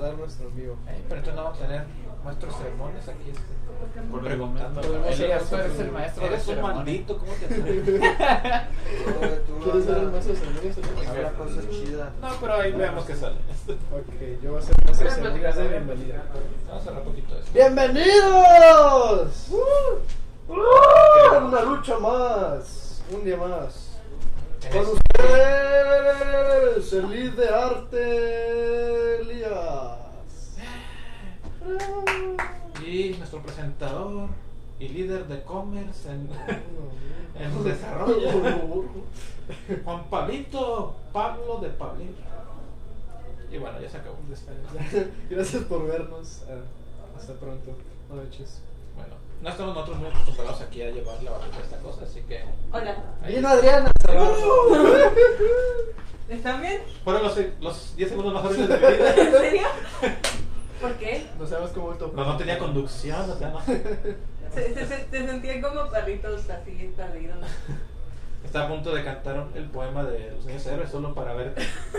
dar nuestro. Eh, pero entonces no vamos a tener nuestros sermones aquí. Este, Por preguntando. Elías, tú eres el maestro eres un maldito, ¿cómo te atreves? ¿Quieres ser el maestro de ceremonias? Elias? Habla cosas chidas. No, pero ahí veamos qué sale. Ok, yo voy a ser el maestro de ceremonias de bienvenida. Vamos a cerrar poquito eso. ¡Bienvenidos! ¡Uh! Una lucha más, un día más. Con ustedes, el lead de arte, Elías. Y nuestro presentador y líder de commerce en, en desarrollo, Juan Pablito Pablo de Pablín. Y bueno, ya se acabó. Gracias por vernos. Ah, Hasta pronto. Buenas noches. No estamos nosotros muy acostumbrados aquí a llevar la batuta de esta cosa, así que. Hola. ahí- Bien, Adriana. ¿Están bien? Fueron los, los 10 segundos más horribles de mi vida. ¿En serio? ¿Por qué? No sabemos cómo esto. No, no tenía conducción, o sea, no. Se, se, se, se sentían como perritos así perdidos. Estaba a punto de cantar el poema de los niños héroes solo para ver,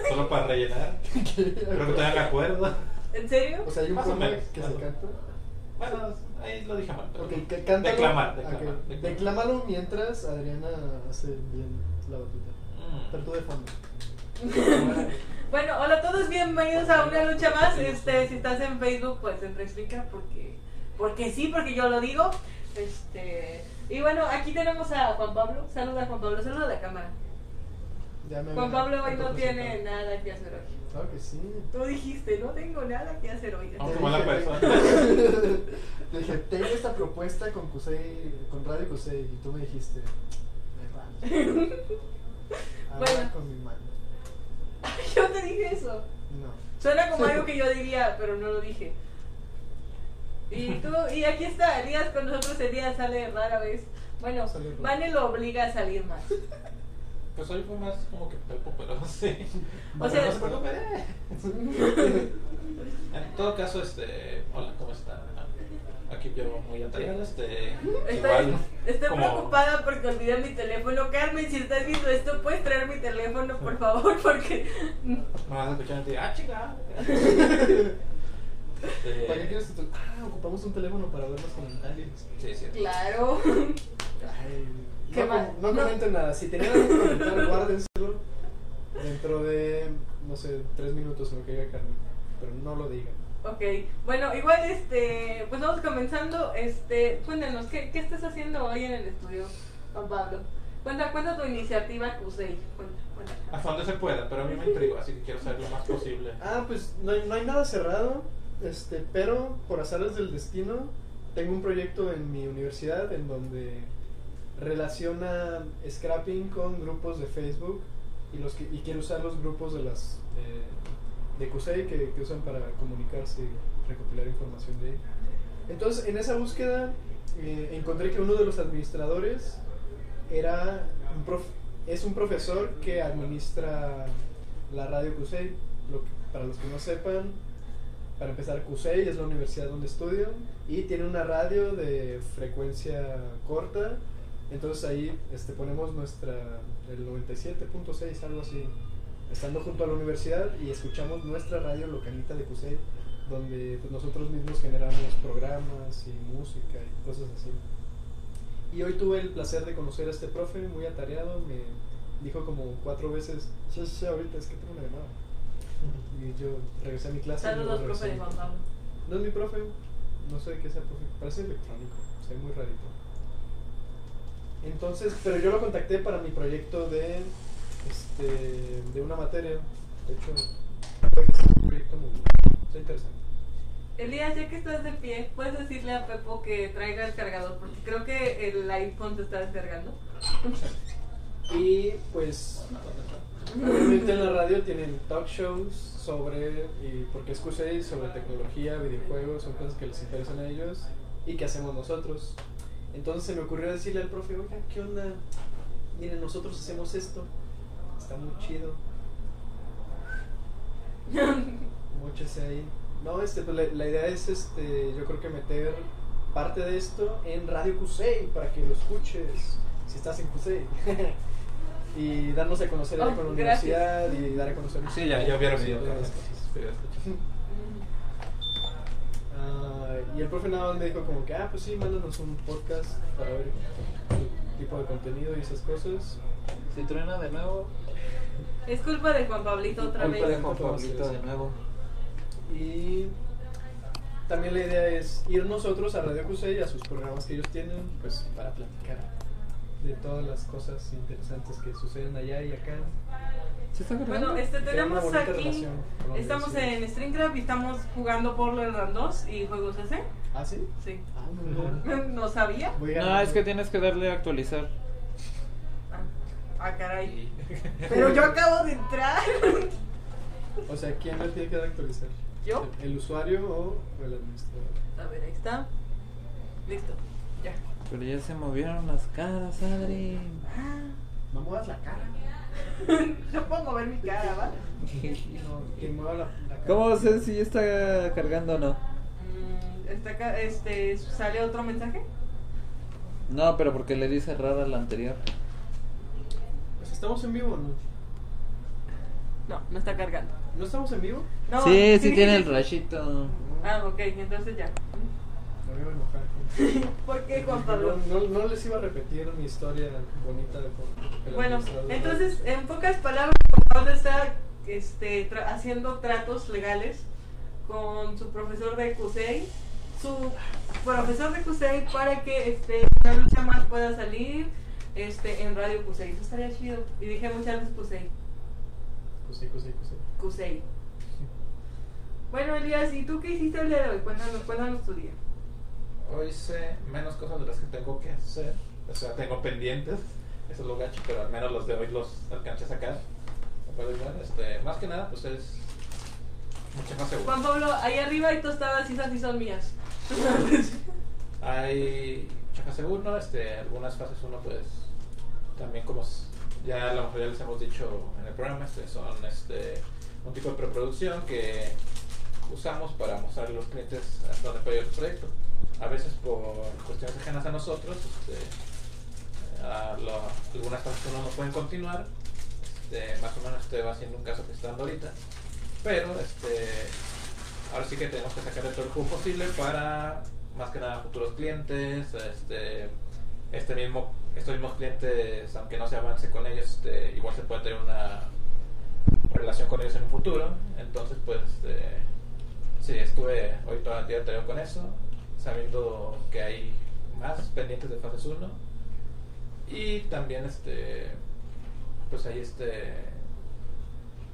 solo para rellenar. Creo que todavía me acuerdo. ¿En serio? O sea, hay un Más o poema menos, que se canta. Bueno, ahí lo dije mal. Pero Ok, que cántalo. Declamar, Ok, declamar. declamar. Declámalo mientras Adriana hace bien la batuta. Mm. Pero tú de fondo. Bueno, hola a todos, bienvenidos a una lucha más. Este, si estás en Facebook, pues y explica porque, porque sí, porque yo lo digo. Este, y bueno, aquí tenemos a Juan Pablo. Saluda Juan Pablo, saluda a la cámara. Juan Pablo hoy no tiene nada que hacer hoy. Claro que sí. Tú dijiste, no tengo nada que hacer hoy. No, Te como la dije, persona. Te propuesta con Cusey, con Radio Cusey, y tú me dijiste, me vale. Habla Bueno. con mi mano. Yo te dije eso. No. Suena como algo que yo diría, pero no lo dije. Y tú, y aquí está, Elías con nosotros, Elías sale rara vez. Bueno. Vane lo obliga a salir más. Pues hoy fue más como que Pepo, pero sí. O sea- no se preocupe. En todo caso, este. Hola, ¿cómo está? Aquí yo muy atareado, este. Estoy, igual, estoy como- preocupada porque olvidé mi teléfono. Carmen, si estás viendo esto, ¿puedes traer mi teléfono, por favor? Porque... Me vas a escuchar y ah, chica. Este, ¿Para qué quieres tu Ah, ocupamos un teléfono para ver los comentarios. Sí, sí. Claro. Ay, Qué no, mal. no No. comenten nada. Si tenían algo que comentar, guárdenselo dentro de, no sé, tres minutos en lo que diga Carmen. Pero no lo digan. Ok, bueno, igual este, pues vamos comenzando, este, cuéntanos, ¿qué, qué estás haciendo hoy en el estudio, Juan Pablo? Cuenta, cuenta tu iniciativa CUSEI, cuenta, cuenta. Hasta donde se pueda, pero a mí me intriga, así que quiero saber lo más posible. Ah, pues no hay, no hay nada cerrado, este, pero por azares del destino, tengo un proyecto en mi universidad en donde relaciona scrapping con grupos de Facebook y los que, y quiero usar los grupos de las eh, de CUSEI que, que usan para comunicarse y recopilar información de ahí. Entonces, en esa búsqueda eh, encontré que uno de los administradores era un prof- es un profesor que administra la radio CUSEI. Lo que- para los que no sepan, para empezar, CUSEI es la universidad donde estudio y tiene una radio de frecuencia corta. Entonces ahí este, ponemos nuestra, el 97.6, algo así, estando junto a la universidad y escuchamos nuestra radio localita de CUSEI, donde pues, nosotros mismos generamos programas y música y cosas así. Y hoy tuve el placer de conocer a este profe, muy atareado, me dijo como cuatro veces, sí, sí, ahorita es que tengo una llamada. Y yo regresé a mi clase. Saludos, profe de Juan. Pablo. No es mi profe, no sé qué sea profe, parece electrónico, o muy rarito. Entonces, pero yo lo contacté para mi proyecto de, este, de una materia. De hecho, fue un proyecto muy está interesante. Elías, ya que estás de pie, ¿puedes decirle a Pepo que traiga el cargador? Porque creo que el iPhone te está descargando. Y pues, obviamente en la radio tienen talk shows sobre, y porque es QCI, sobre tecnología, videojuegos, son cosas que les interesan a ellos y que hacemos nosotros. Entonces se me ocurrió decirle al profe, oiga, ¿qué onda? Miren, nosotros hacemos esto, está muy chido. Móchese ahí. No, este, pues la, la idea es, este, yo creo que meter parte de esto en Radio Cusey para que lo escuches si estás en Cusey. y darnos a conocer ahí Oh, con la gracias. universidad y dar a conocer. Sí, ya, ya vieron video. escucha. Ah, y el profe nada más me dijo como que, ah, pues sí, mándanos un podcast para ver tu tipo de contenido y esas cosas. Si truena de nuevo, Es culpa de Juan Pablito otra culpa de vez. Juan Pablito de nuevo. Y también la idea es ir nosotros a Radio Cusey, a sus programas que ellos tienen, pues para platicar de todas las cosas interesantes que suceden allá y acá. ¿Sí está Bueno, este tenemos aquí, estamos en Stringcraft y estamos jugando por Land 2 y juegos CC. ¿Ah, sí? Sí. Ah, no, no. No sabía. No, es que tienes que darle a actualizar. Ah, Ah, caray. Pero yo acabo de entrar. O sea, ¿quién le tiene que actualizar? ¿Yo? ¿El, usuario o el administrador? A ver, ahí está. Listo. Ya. Pero ya se movieron las caras, Adri. No muevas la cara. No puedo mover mi cara, ¿va? No, que mueva la, la cara. ¿Cómo sé si está cargando o no? Mm, está acá, este, ¿sale otro mensaje? No, pero porque le di cerrar al anterior. ¿Estamos en vivo o no? No, no está cargando. ¿No estamos en vivo? No, sí, sí tiene el rayito. Ah, ok, entonces ya. Me voy a enojar. ¿Por qué, Juan Pablo? No, no, no les iba a repetir mi historia bonita de el Bueno, entonces, en pocas palabras, Juan Pablo está este, tra- haciendo tratos legales con su profesor de CUSEI, su profesor de CUSEI para que este, una lucha más pueda salir este, en Radio CUSEI. Eso estaría chido. Y dije muchas veces pues sí, pues sí. CUSEI. Bueno, Elías, ¿y tú qué hiciste el día de hoy? Cuéntanos, cuéntanos tu día. Hoy hice menos cosas de las que tengo que hacer. O sea, tengo pendientes. Eso es lo gacho, pero al menos los de hoy los alcancé a sacar. Este, más que nada, pues es mucho más seguro. Juan Pablo, ahí arriba hay tostadas y esas sí son mías. Hay chaja seguro, este, algunas fases uno pues también como ya la mayoría les hemos dicho en el programa, este, son este, un tipo de preproducción que usamos para mostrarle a los clientes hasta dónde puede ir el proyecto. A veces por cuestiones ajenas a nosotros, este, a lo- algunas fases uno no pueden continuar, este, más o menos este va siendo un caso que está dando ahorita, pero este, ahora sí que tenemos que sacarle todo el jugo posible para más que nada futuros clientes, este, este mismo, estos mismos clientes, aunque no se avance con ellos, este, igual se puede tener una relación con ellos en un futuro. Entonces, pues, este, sí, estuve hoy toda la día con eso, sabiendo que hay más pendientes de fases 1 y también, este, pues ahí, este,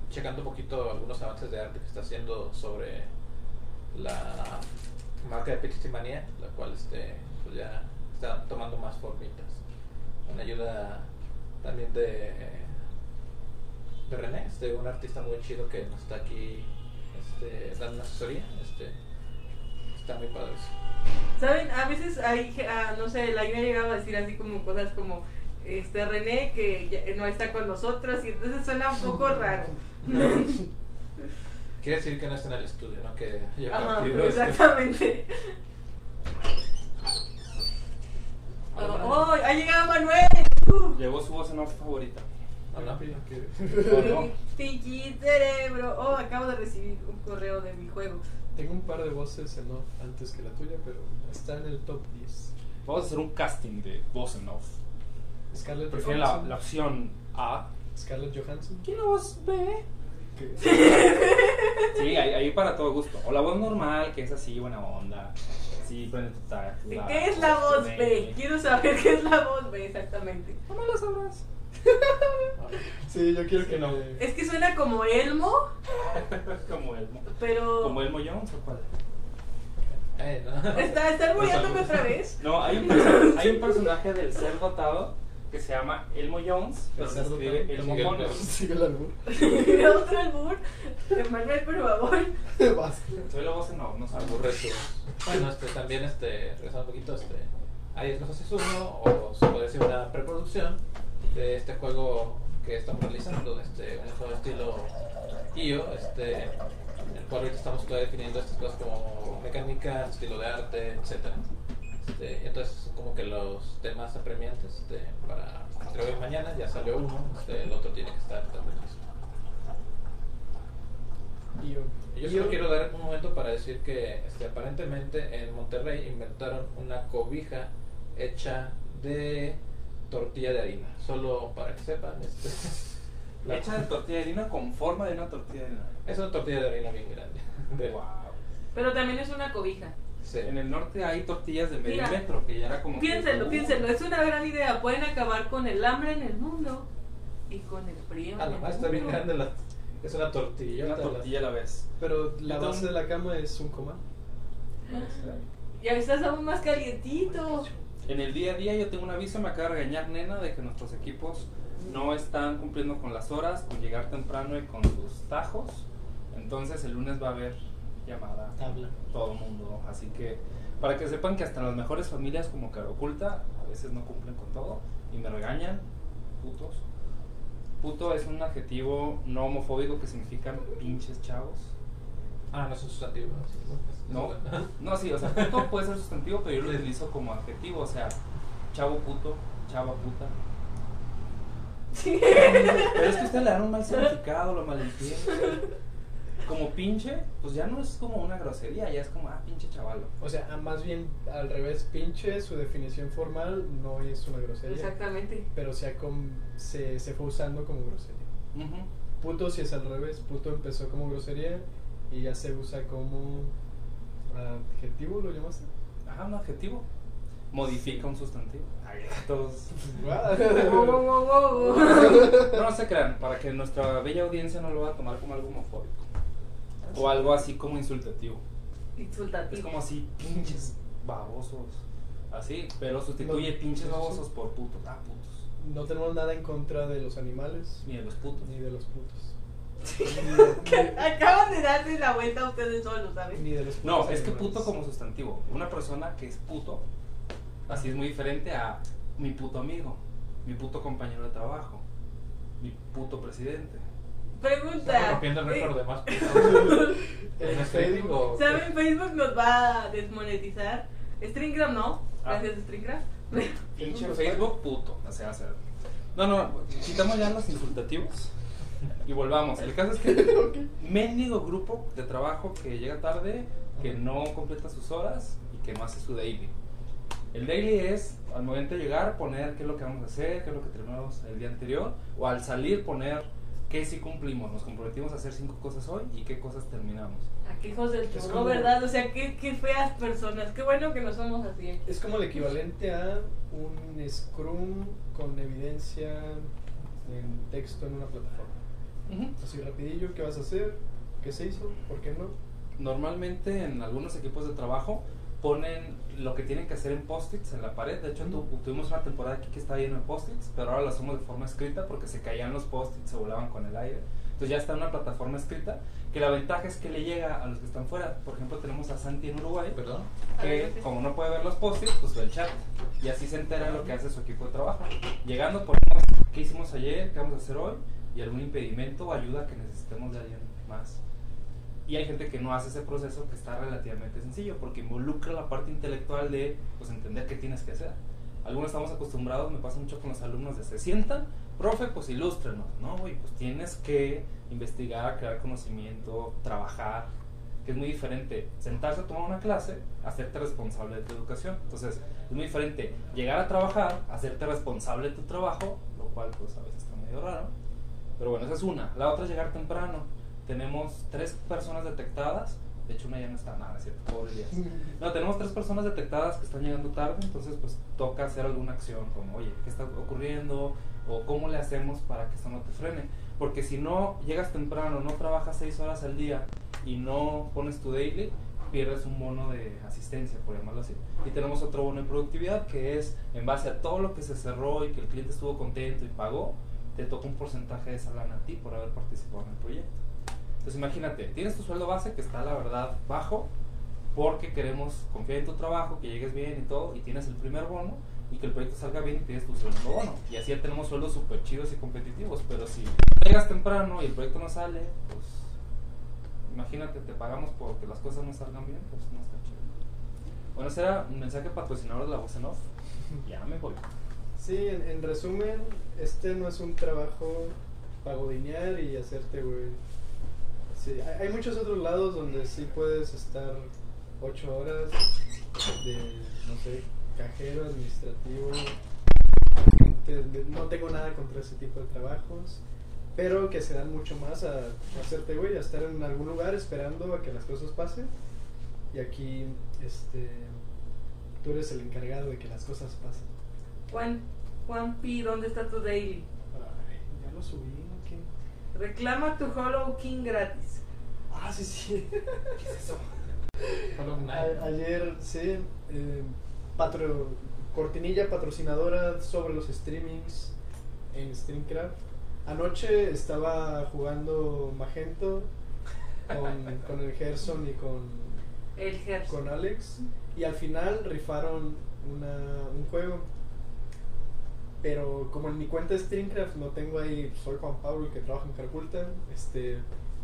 checando un poquito algunos avances de arte que está haciendo sobre la marca de Piximania, la cual este, pues ya está tomando más formitas. Con ayuda también de, de René, este, un artista muy chido que nos está aquí este, dando una asesoría. Este, está muy padre eso. ¿Saben? A veces hay, ah, no sé, la me ha llegado a decir así como cosas como, este, René que ya no está con nosotros y entonces suena un poco raro. Quiere decir que no está en el estudio, ¿no? Que ya Ajá, exactamente. Ah, bueno. Oh, ha llegado Manuel. Uh. Llegó su voz en off favorita. ¿O no? Tiki cerebro. Oh, acabo de recibir un correo de mi juego. Tengo un par de voces en off antes que la tuya, pero está en el top 10. Vamos a hacer un casting de voz en off. Scarlett Prefieren la, la opción A. Scarlett Johansson. ¿Quién la voz B? Sí, ahí, ahí para todo gusto. O la voz normal, que es así, buena onda. Sí, prende tu ta- tu la- ¿Qué es la voz B? Quiero saber qué es la voz B exactamente. No me lo sabrás. Sí, yo quiero que no. Es que suena como Elmo, Como Elmo. pero... ¿Como Elmo Jones o cuál? Eh, no. ¿Está, ¿Están otra vez? No, hay un, hay un personaje del ser dotado que se llama Elmo Jones, pero se escribe. Elmo Sigue el Jones. Sigue el albur. Otro albur. Manuel, por favor. Soy la voz en off, no sabes. su- Bueno, este, también, este, regresando un poquito, este, hay dos haces uno, o se puede decir una preproducción de este juego que estamos realizando, este, un juego estilo IO, este, en el cual ahorita estamos todavía definiendo estas cosas como mecánica, estilo de arte, etcétera. Este, entonces, como que los temas apremiantes este, para entre hoy y mañana, ya salió uno, este, el otro tiene que estar también listo. Y yo, Y Yo y solo quiero dar un momento para decir que este, aparentemente en Monterrey inventaron una cobija hecha de tortilla de harina. Solo para que sepan. Este, la- Hecha de tortilla de harina con forma de una tortilla de harina. Es una tortilla de harina bien grande. De- Wow. Pero también es una cobija. Sí. En el norte hay tortillas de medio Mira, metro que ya era como. Piénsenlo, piénsenlo. Es una gran idea. Pueden acabar con el hambre en el mundo y con el frío. Ah, está bien grande la. Es una tortilla. Una tortilla a la vez. Pero la Entonces- base de la cama es un comal. Ya estás aún más calientito. En el día a día yo tengo un aviso, me acaba de regañar nena de que nuestros equipos no están cumpliendo con las horas, con llegar temprano y con sus tajos. Entonces el lunes va a haber llamada Tabla. todo el mundo. Así que para que sepan que hasta las mejores familias como Caro Oculta a veces no cumplen con todo y me regañan, putos. Puto es un adjetivo no homofóbico que significa pinches chavos. Ah, no es un sustantivo. sí, No, no, sí, o sea, puto puede ser sustantivo, pero yo lo utilizo como adjetivo, o sea, chavo puto, chava puta. Pero es que usted le dan un mal significado, lo malentiende. Como pinche, pues ya no es como una grosería, ya es como, ah, pinche chavalo. O sea, ah, más bien al revés, pinche, su definición formal no es una grosería. Exactamente. Pero se, ha com- se, se fue usando como grosería. Ujú. Puto si es al revés, puto empezó como grosería y ya se usa como adjetivo, ¿lo llamaste? Ajá, un adjetivo. Modifica un sustantivo. Ay, todos. No, no se crean, para que nuestra bella audiencia no lo va a tomar como algo homofóbico. O algo así como insultativo. Insultativo. Es como así, pinches babosos. Así, pero sustituye No, pinches babosos por putos. Ah, putos. No tenemos nada en contra de los animales Ni de los putos. ni de los putos. Acaban de darle la vuelta a ustedes solos, Ni ¿sabes? de los No, putos es que puto como sustantivo. Una persona que es puto, así es muy diferente a mi puto amigo, mi puto compañero de trabajo, mi puto presidente. Pregunta. rompiendo el récord de más. En ¿En Facebook o- ¿Saben? Facebook nos va a desmonetizar. Stringgram no. Ah. Gracias, Stringgram. Pinche Facebook, puto. O sea, o sea. No, no, quitamos ya los insultativos y volvamos. El caso es que mendigo grupo de trabajo que llega tarde, que no completa sus horas y que no hace su daily. El daily es al momento de llegar poner qué es lo que vamos a hacer, qué es lo que terminamos el día anterior, o al salir poner qué sí cumplimos. Nos comprometimos a hacer cinco cosas hoy y qué cosas terminamos. Aquí hijos del churro, como- ¿verdad? O sea, qué, qué feas personas. Qué bueno que no somos así. Es como el equivalente a un Scrum con evidencia en texto en una plataforma. Así rapidillo, ¿qué vas a hacer? ¿Qué se hizo? ¿Por qué no? Normalmente en algunos equipos de trabajo ponen lo que tienen que hacer en post-its en la pared. De hecho, tu- tuvimos una temporada aquí que estaba lleno de post-its, pero ahora lo hacemos de forma escrita porque se caían los post-its, se volaban con el aire. Entonces ya está en una plataforma escrita, que la ventaja es que le llega a los que están fuera. Por ejemplo, tenemos a Santi en Uruguay, Perdón. que como no puede ver los post-its, pues ve el chat. Y así se entera lo que hace su equipo de trabajo. Llegando, ponemos qué hicimos ayer, qué vamos a hacer hoy, y algún impedimento o ayuda que necesitemos de alguien más. Y hay gente que no hace ese proceso que está relativamente sencillo porque involucra la parte intelectual de pues entender qué tienes que hacer. Algunos estamos acostumbrados, me pasa mucho con los alumnos de se sientan, profe, pues ilústrenos, ¿no? Güey, pues tienes que investigar, crear conocimiento, trabajar, que es muy diferente sentarse a tomar una clase, hacerte responsable de tu educación. Entonces, es muy diferente llegar a trabajar, hacerte responsable de tu trabajo, lo cual pues a veces está medio raro. Pero bueno, esa es una. La otra es llegar temprano. Tenemos tres personas detectadas. De hecho, una ya no está nada, cierto, pobre Elías. No, tenemos tres personas detectadas que están llegando tarde, entonces pues toca hacer alguna acción como, oye, ¿qué está ocurriendo? O cómo le hacemos para que esto no te frene. Porque si no llegas temprano, no trabajas seis horas al día y no pones tu daily, pierdes un bono de asistencia, por llamarlo así. Y tenemos otro bono de productividad que es en base a todo lo que se cerró y que el cliente estuvo contento y pagó, te toca un porcentaje de esa lana a ti por haber participado en el proyecto. Entonces imagínate, tienes tu sueldo base que está la verdad bajo porque queremos confiar en tu trabajo, que llegues bien y todo, y tienes el primer bono y que el proyecto salga bien y tienes tu segundo bono. Y así ya tenemos sueldos súper chidos y competitivos, pero si llegas temprano y el proyecto no sale, pues imagínate, te pagamos porque las cosas no salgan bien, pues no está chido. Bueno, ese era un mensaje patrocinador de la voz en off. Ya me voy. Sí, en, en resumen, este no es un trabajo para godinear y hacerte, güey, Sí, hay, muchos otros lados donde sí puedes estar ocho horas de, no sé, cajero, administrativo. gente- no tengo nada contra ese tipo de trabajos, pero que se dan mucho más a, a hacerte, güey, a estar en algún lugar esperando a que las cosas pasen. Y aquí, este, tú eres el encargado de que las cosas pasen. Juan, Juan P, ¿dónde está tu daily? Ay, ya lo subí. Reclama tu Hollow King gratis. Ah, sí, sí. ¿Qué es eso? Hollow Knight. A- ayer, sí, eh, patro- cortinilla patrocinadora sobre los streamings en StreamCraft. Anoche estaba jugando Magento con, con el Gerson y con, El Gerson. con Alex. Y al final rifaron una, un juego. Pero como en mi cuenta de StreamCraft no tengo ahí, soy Juan Pablo el que trabaja en Carculta, este,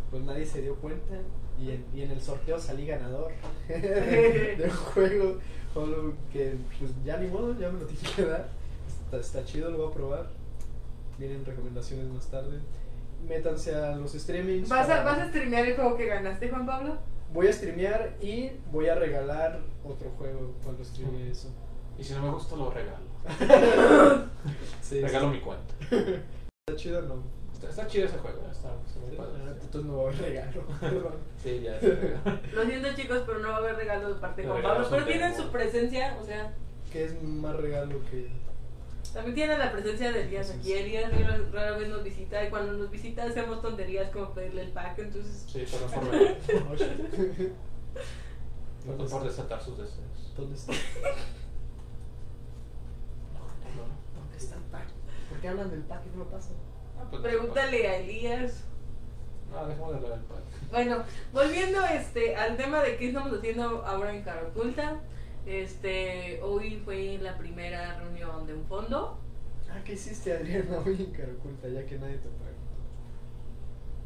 pues nadie se dio cuenta. Y en, y en el sorteo salí ganador de un juego Hollow que pues ya ni modo, ya me lo tiene que dar. Está, está chido, lo voy a probar. Vienen recomendaciones más tarde. Métanse a los streamings. ¿Vas a, ¿Vas a streamear el juego que ganaste, Juan Pablo? Voy a streamear y voy a regalar otro juego cuando streame eso. Y si no me gusta, lo regalo. Sí, regalo sí. mi cuenta. ¿Está chido o no? Está, está chido ese juego, está, está muy padre. ah, Entonces no va a haber regalo. Sí, ya. Lo siento, chicos, pero no va a haber regalo de parte de Juan Pablo. Pero tienen su presencia, o sea, ¿Qué es más regalo que.? también tienen la presencia de Elías aquí. Elías rara, rara vez nos visita y cuando nos visita hacemos tonterías como pedirle el pack, entonces... Sí, perdón por. ¿Dónde Perdón por desatar sus deseos. ¿Dónde está? Qué hablan del pack y no lo pasan? Ah, pues, Pregúntale a Elías. No, dejemos de hablar del pack. Bueno, volviendo este al tema de qué estamos haciendo ahora en Cara Oculta. Este, hoy fue la primera reunión de un fondo. Ah, ¿qué hiciste, Adriana, hoy en Caraculta? Ya que nadie te preguntó.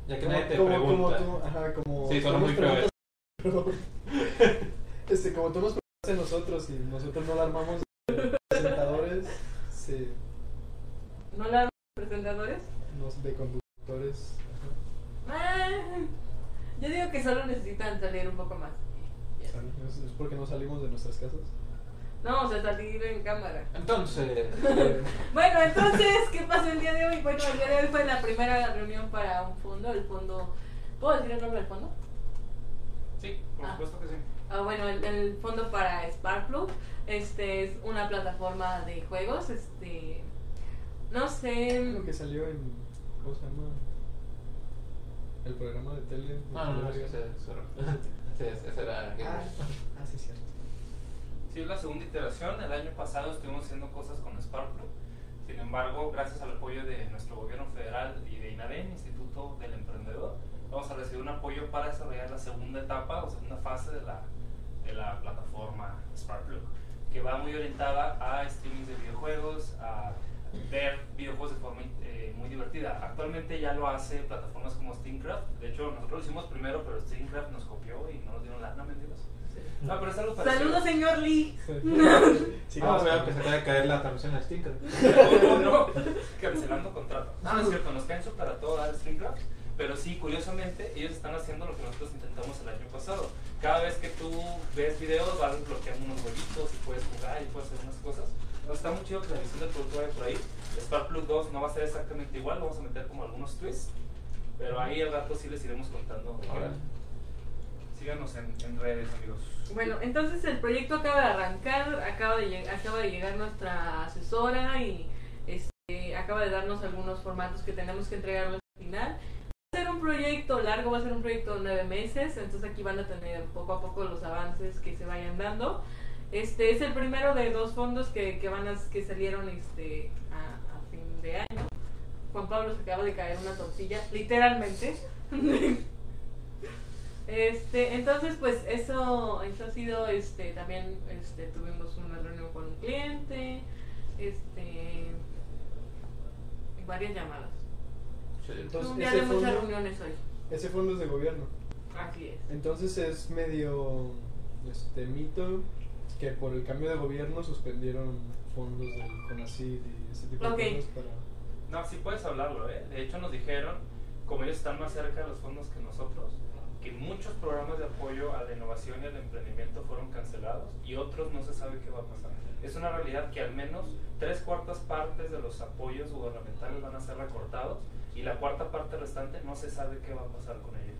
Ya que nadie te como, pregunta. Como tú, ajá, como. Sí, nos muy preguntas-. Este, como tú nos preguntaste a nosotros y nosotros no la armamos presentadores, sí, ¿No la presentadores? nos de conductores. Ah, yo digo que solo necesitan salir un poco más. ¿Sale? ¿Es, porque no salimos de nuestras casas? No, o sea, salir en cámara. Entonces, Bueno, entonces, ¿qué pasó el día de hoy? Bueno, el día de hoy fue la primera reunión para un fondo, el fondo... ¿Puedo decir el nombre del fondo? Sí, por Ah. supuesto que sí. Ah, bueno, el, el fondo para Sparkplug este es una plataforma de juegos, este no sé, lo que salió en. ¿Cómo se llama? El programa de tele. no, no, no, ese, ese, ese, ese era. Ah, ah, sí, cierto. Sí, es la segunda iteración. El año pasado estuvimos haciendo cosas con Sparkplug. Sin embargo, gracias al apoyo de nuestro gobierno federal y de INADEM, Instituto del Emprendedor, vamos a recibir un apoyo para desarrollar la segunda etapa o segunda fase de la, de la plataforma Sparkplug, que va muy orientada a streaming de videojuegos, a ver videojuegos de forma eh, muy divertida. Actualmente ya lo hace plataformas como Steamcraft. De hecho, nosotros lo hicimos primero, pero Steamcraft nos copió y no nos dieron lana, mentiras. No, pero es algo parecido. saludos señor Lee. Sí, Ah, con- que se acaba de caer la transmisión a Stinker. No, no, cancelando contrato. No, no es cierto, nos caen súper a todo dar Streamcraft. Pero sí, curiosamente, ellos están haciendo lo que nosotros intentamos el año pasado. Cada vez que tú ves videos, vas desbloqueando unos huevitos y puedes jugar y puedes hacer unas cosas. Entonces está muy chido que la visión del producto vaya por ahí. Sparkplug 2 no va a ser exactamente igual, vamos a meter como algunos twists. Pero ahí al rato sí les iremos contando. Órale. Síganos en, en redes, amigos. Bueno, entonces el proyecto acaba de arrancar, acaba de, lleg- acaba de llegar nuestra asesora y este, acaba de darnos algunos formatos que tenemos que entregar al final. Va a ser un proyecto largo, va a ser un proyecto de nueve meses, entonces aquí van a tener poco a poco los avances que se vayan dando. Este es el primero de dos fondos que, que van a, que salieron este a, a fin de año. Juan Pablo se acaba de caer una tortilla, literalmente. Este, entonces pues eso, eso ha sido este también este tuvimos una reunión con un cliente, este varias llamadas. Entonces, un día de muchas fondo- reuniones hoy. Ese fondo es de gobierno. Así es. Entonces es medio este mito que por el cambio de gobierno suspendieron fondos del CONACYT y ese tipo Ok. de cosas para... No, sí puedes hablarlo, ¿eh? De hecho nos dijeron como ellos están más cerca de los fondos que nosotros, que muchos programas de apoyo a la innovación y al emprendimiento fueron cancelados y otros no se sabe qué va a pasar. Es una realidad que al menos tres cuartas partes de los apoyos gubernamentales van a ser recortados y la cuarta parte restante no se sabe qué va a pasar con ellos.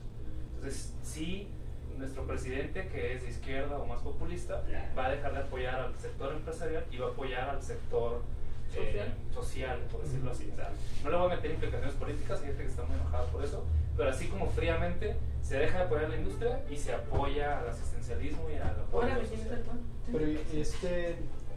Entonces, sí, nuestro presidente, que es de izquierda o más populista, va a dejar de apoyar al sector empresarial y va a apoyar al sector eh, Social. social, por decirlo así. O sea, no le voy a meter implicaciones políticas, hay gente que está muy enojada por eso, pero así como fríamente se deja de apoyar a la industria y se apoya al asistencialismo y al apoyo. Pero este,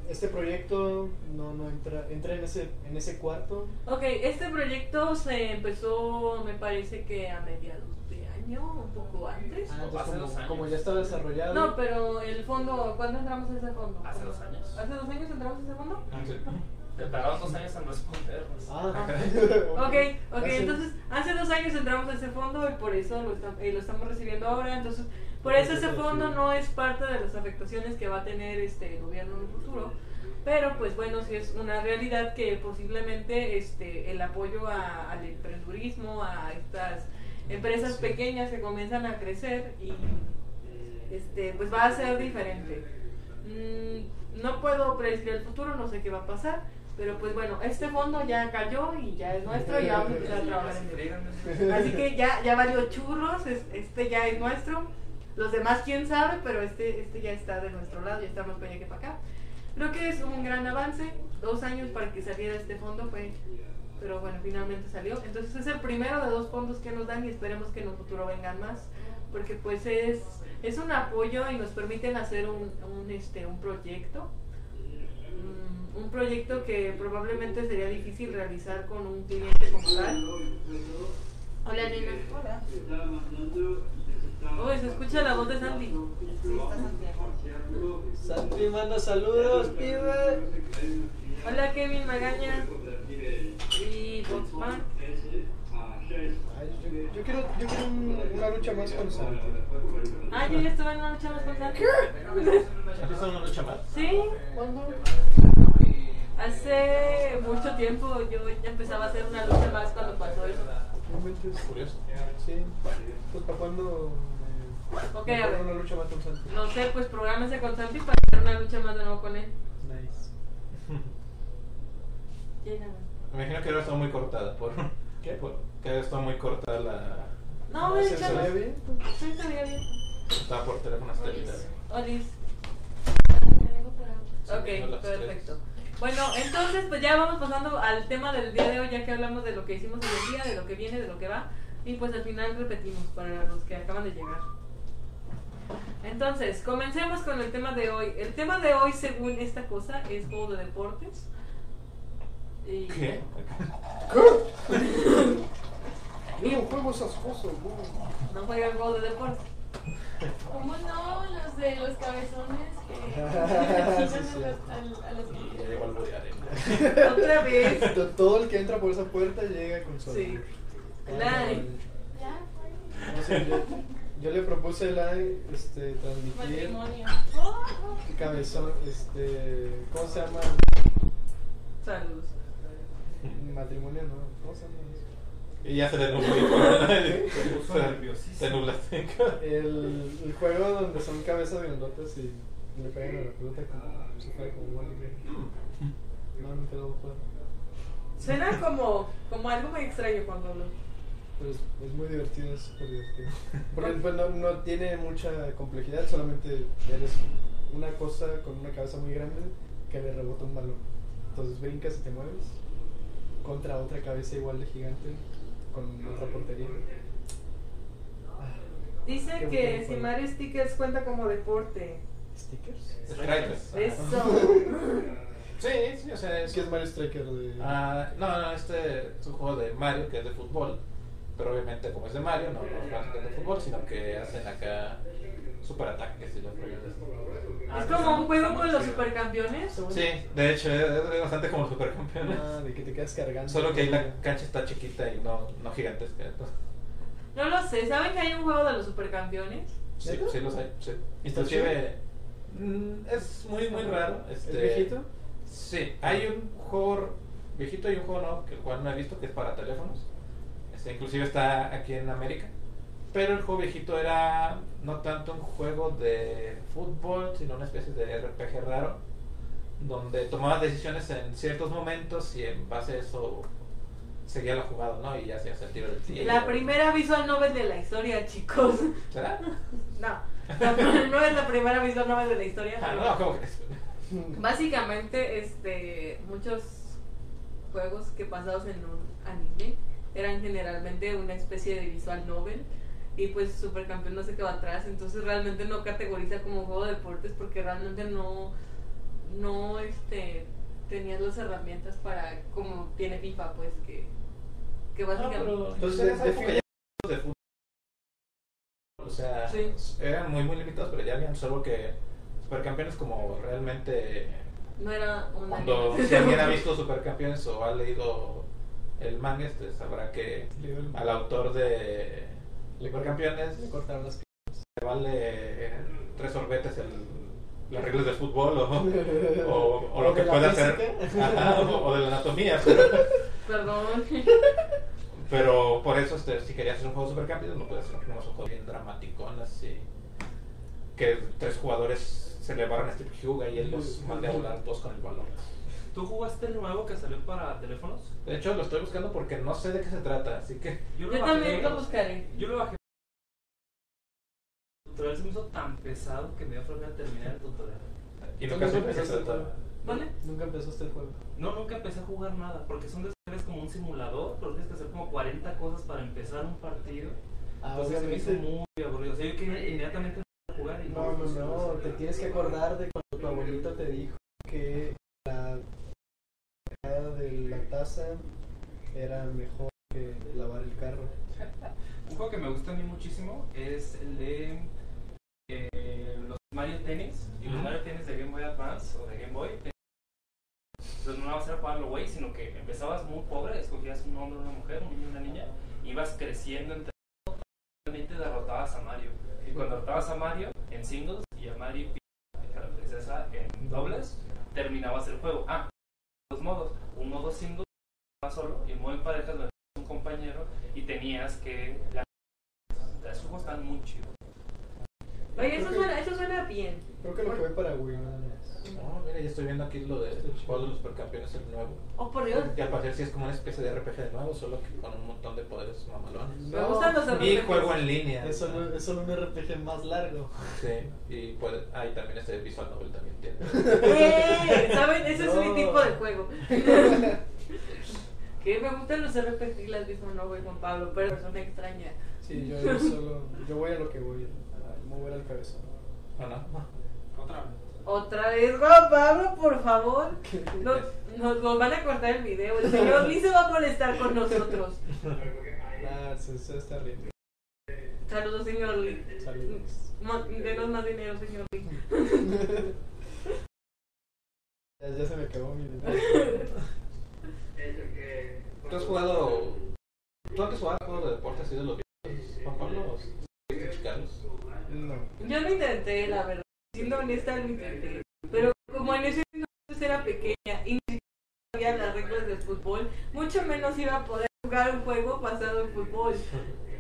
este proyecto no, no entra, entra en ese, en ese cuarto. Ok, este proyecto se empezó, me parece que a mediados de año, un poco antes. Ah, entonces hace como, dos años. como ya está desarrollado. No, pero el fondo, ¿cuándo entramos a ese fondo? Hace dos años. ¿Hace dos años entramos a ese fondo? Ah, sí. Te tardaron dos años en respondernos. Ah, Ok, ok, Hace- entonces hace dos años entramos a ese fondo y por eso lo, estam- eh, lo estamos recibiendo ahora. Entonces, por eso ese fondo no es parte de las afectaciones que va a tener este gobierno en el futuro. Pero pues bueno, sí es una realidad que posiblemente este el apoyo a- al emprendurismo, a estas empresas pequeñas que comienzan a crecer y este pues va a ser diferente. Mm, no puedo predecir el futuro, no sé qué va a pasar, pero pues bueno, este fondo ya cayó y ya es nuestro y ya vamos a empezar a trabajar en él. Así que ya, ya valió churros, es- este ya es nuestro. Los demás quién sabe, pero este, este ya está de nuestro lado, ya estamos para allá que para acá. Creo que es un gran avance. Dos años para que saliera este fondo fue, pero bueno, finalmente salió. Entonces es el primero de dos fondos que nos dan y esperemos que en un futuro vengan más, porque pues es, es un apoyo y nos permiten hacer un, un, este, un proyecto. Mm, Un proyecto que probablemente sería difícil realizar con un cliente como tal. Hola, nena. Hola. Uy, se escucha la voz de Sandy. Sí, está Santiago. Santi manda saludos, pibe. Hola, Kevin Magaña. Y Boxman. Yo, yo quiero, yo quiero un- una lucha más con Santi. Ah, yo ya estuve en una lucha más con Sandy. ¿Has una lucha más? Sí, ¿Cuándo? hace mucho tiempo yo ya empezaba a hacer una lucha más cuando pasó eso. Curioso. Sí. Pues para cuándo me, Ok, a ver. una lucha más con Santi. No sé, pues prográmese con Santi para hacer una lucha más de nuevo con él. Nice. Lléname. Me imagino que ahora está muy cortada. Por, ¿Qué? por- que ahora está muy cortada la. No, ¿Se de se veía bien? Sí. Está por teléfono satelital. Olis. Son Ok, perfecto. Bueno, entonces pues ya vamos pasando al tema del día de hoy, ya que hablamos de lo que hicimos en el día, de lo que viene, de lo que va, y pues al final repetimos para los que acaban de llegar. Entonces, comencemos con el tema de hoy. El tema de hoy, según esta cosa, es juego de deportes. Y- ¿Qué? Yo no juego esas cosas, no. No juegan juego de deportes. ¿Cómo no? Los de los cabezones que Sí, sí. a los, los Ya Otra vez. To- Todo el que entra por esa puerta llega con su. Sí. Claro. Ya, fue. No sé, yo, yo le propuse la este, transmitir matrimonio. cabezón, este, ¿cómo se llama? Saludos. Matrimonio, ¿no? ¿Cómo se llama? Y ya se le nubló. puso Se- nerviosísimo. Se nublaste. El, el juego donde son cabezas grandotas y le pegan a la pelota como si fuera como voleibol. No, nunca lo juego. Suena como, como algo muy extraño cuando hablo. Pero es, es muy divertido, es súper divertido. Porque pues, no, no tiene mucha complejidad, solamente eres una cosa con una cabeza muy grande que le rebota un balón. Entonces brincas y te mueves contra otra cabeza igual de gigante con otra portería. Ah, Dice Qué que buen si juego. Mario Stickers cuenta como deporte. ¿Stickers? Strikers. Eso. Sí, sí, o sea, Es que es Mario Striker de... Ah, no, no, este es un juego de Mario que es de fútbol. Pero obviamente, como es de Mario, no, no es básicamente de fútbol, sino que hacen acá super ataques y los rollos de Es como un juego con los supercampeones. Sí, de hecho, es, es bastante como los supercampeones. Ah, de que te quedas cargando. Solo que ahí la cancha está chiquita y no, no gigantesca. No lo sé. ¿Saben que hay un juego de los supercampeones? Sí, sí los hay. Sí. ¿Está Inclusive, mm, es muy, muy raro. Este, ¿Es viejito? Sí, hay un juego viejito y un juego nuevo que el cual no he visto que es para teléfonos. Este, inclusive está aquí en América. Pero el juego viejito era no tanto un juego de fútbol, sino una especie de RPG raro, donde tomabas decisiones en ciertos momentos y en base a eso seguía la jugada, ¿no? Y ya hacías el tiro del tiro. La primera visual novel de la historia, chicos. ¿Será? No, la- no es la primera visual novel de la historia. Ah, no, ¿cómo crees? Básicamente, este, muchos juegos que basados en un anime eran generalmente una especie de visual novel y pues Supercampeón no se quedó atrás, entonces realmente no categoriza como juego de deportes porque realmente no, no, este, tenías las herramientas para como tiene FIFA, pues que, que No, básicamente... pero Entonces, de- ya de fútbol. O sea, Sí. eran muy muy limitados, pero ya habían solo que supercampeones como realmente No era un cuando si alguien ha visto supercampeones o ha leído el manga, este sabrá que al autor de supercampeones Le cortaron las le vale tres sorbetes el, las reglas del fútbol o, o, o lo que puede hacer. Ajá, o, o de la anatomía. Pero, Perdón. pero por eso, este, si querías hacer un juego de supercampeones, no puedes hacer un juego bien dramático, así que tres jugadores se le barran a Steve Huga y él los mande a volar todos con el balón. ¿Tú jugaste el nuevo que salió para teléfonos? De hecho, lo estoy buscando porque no sé de qué se trata, así que Yo bajé también lo buscaré. Yo lo bajé. El tutorial se me hizo tan pesado que me dio flojera terminar el tutorial. y ¿Tú nunca empezaste el juego? ¿Vale? Nunca empezaste el juego. No, nunca empecé a jugar nada, porque son de es como un simulador, pero tienes que hacer como 40 cosas para empezar un partido. Ah, Entonces se me hizo muy aburrido. O sea, yo quería inmediatamente empezar a jugar y No, no, pues, no, te tienes que acordar de cuando tu abuelito te dijo que la cargada de la taza era mejor que lavar el carro. Un juego que me gusta a mí muchísimo es el de eh, los Mario Tennis y los. Mario Tennis de Game Boy Advance o de Game Boy. Entonces no nada más era jugarlo, güey, sino que empezabas muy pobre, escogías un hombre, una mujer, un niño, una niña, ibas creciendo entre realmente derrotabas a Mario. Y cuando derrotabas a Mario en singles y a Mario y a la princesa en dobles, terminabas el juego. Ah, dos modos. Un modo singles, vas solo, y un modo en parejas, donde un compañero y tenías que ganar. Esos juegos están muy chidos. Oye, eso suena, eso suena bien. Creo que lo jugué para Wii No, mira, ya estoy viendo aquí lo de el juego de los supercampeones, el nuevo. Oh, por Dios. Y al parecer sí es como una especie de RPG de nuevo, solo que con un montón de poderes mamalones. Me gustan los Y RPGs. juego en línea. Es solo, es solo un RPG más largo. Sí, y puede, ah, y también este visual novel también tiene. ¡Eh! ¿Saben? Ese es mi No. tipo de juego. que me gustan los RPG y las mismo no voy con Pablo, pero persona extraña. Sí, yo, yo solo, yo voy a lo que voy, a mover al cabezón. ¿O no? Otra vez. Otra vez, Juan Pablo, por favor. Nos, nos, nos van a cortar el video. El señor Lee se va a molestar con nosotros. Ah, se está riendo. Saludos, señor Lee. Saludos. Denos más dinero, señor Lee. Ya, ya se me acabó mi dinero. ¿Tú has jugado. ¿Tú antes jugabas juegos de deportes así de los viejos, Juan Pablo? ¿O sí, Carlos? No. Yo lo intenté, la verdad. Siendo honesta, lo intenté. Pero como en ese entonces era pequeña y ni siquiera sabía las reglas del fútbol, mucho menos iba a poder jugar un juego basado en fútbol.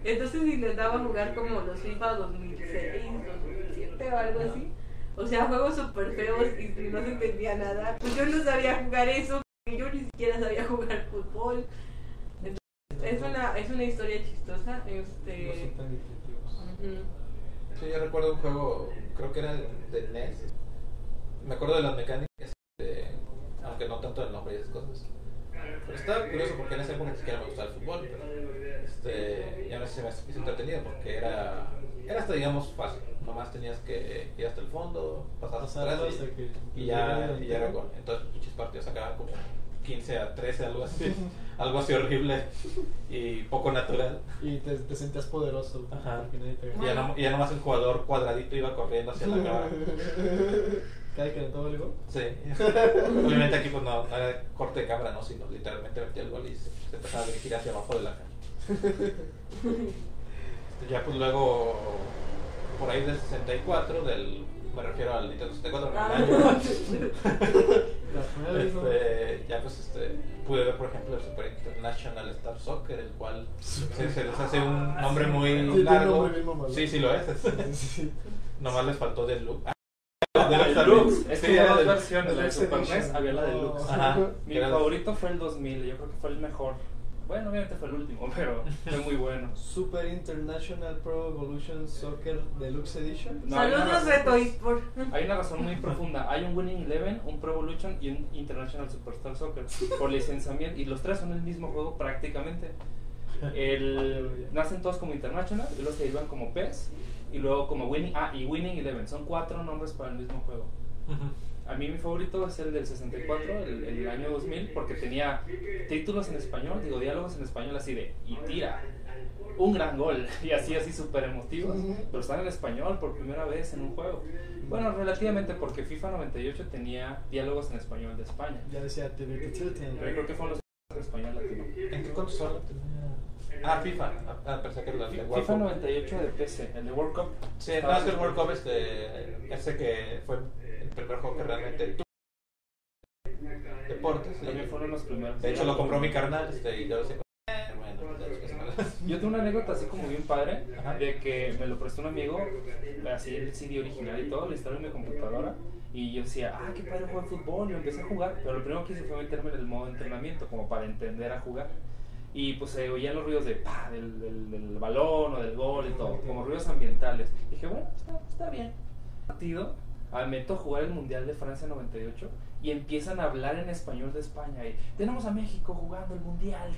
Entonces intentaba jugar como los FIFA 2006, 2007 o algo así. O sea, juegos súper feos y no se entendía nada. Pues yo no sabía jugar eso, porque yo ni siquiera sabía jugar fútbol. Entonces, es una, es una historia chistosa. No Este, son tan intuitivos. ujú. Sí, yo recuerdo un juego, creo que era de NES. Me acuerdo de las mecánicas, este, aunque no tanto del nombre y esas cosas. Pero estaba curioso porque en esa época ni siquiera me gustaba el fútbol, pero este, ya me se me hizo entretenido porque era, era hasta digamos fácil. Nomás tenías que ir hasta el fondo, pasar atrás y, y ya, y ya era gol. Entonces, pinches partidos acababan como 15 a 13, algo así. algo así horrible y poco natural. Y te, te sentías poderoso. Ajá. Te Y ya, no, y ya nomás el jugador cuadradito iba corriendo hacia la cámara. Cada que todo el gol. Sí. Obviamente aquí pues no, no era corte de cámara, no, sino literalmente metía el gol y se, se empezaba a dirigir hacia abajo de la cámara. ya pues luego, por ahí del 64, del, me refiero al Nintendo 64, no Ah. año. Este, ya pues este, pude ver por ejemplo el Super International Star Soccer, el cual se, se les hace un nombre muy Sí, largo. Sí, sí lo es. Sí. Nomás les faltó del look. La Deluxe Deluxe. Es que era hubo dos versiones. La de Deluxe Super. NES había la. Deluxe. Ajá. Mi favorito fue el 2000. Yo creo que fue el mejor. Bueno, obviamente fue el último, pero fue muy bueno. Super International Pro Evolution Soccer Deluxe Edition. No, Saludos Reto eSport. Hay una razón muy profunda. Hay un Winning Eleven, un Pro Evolution y un International Superstar Soccer por licenciamiento. Y los tres son el mismo juego prácticamente. El, nacen todos como International y luego se iban como PES y luego como Winning, ah, y Winning Eleven. Son cuatro nombres para el mismo juego. A mí mi favorito es el del 64, el, el año 2000, porque tenía títulos en español, digo, diálogos en español así de, y tira, un gran gol, y así, así súper emotivos, pero están en español por primera vez en un juego. Bueno, relativamente, porque FIFA 98 tenía diálogos en español de España. Ya decía TV Pero creo que fueron los en español latino. ¿En qué consola? Ah, FIFA. Ah, pensé que era la de World FIFA Cup. 98 de PC, el de World Cup. Sí, no, es que el World Cup este, ese que fue el primer juego que realmente deportes. y- También fueron los primeros. de hecho lo compró mi carnal este, y yo me- Yo tengo una anécdota así como bien padre, Ajá. de que me lo prestó un amigo, así el CD original y todo, lo instalé en mi computadora, y yo decía, ah, qué padre jugar fútbol, y lo empecé a jugar, pero lo primero que hice fue meterme en el modo de entrenamiento, como para entender a jugar. Y pues se oían los ruidos de, pa, del, del, del balón o del gol y todo, como ruidos ambientales. Y dije, bueno, está, está bien. Partido, ah, meto a jugar el Mundial de Francia 98 y empiezan a hablar en español de España. Y tenemos a México jugando el Mundial.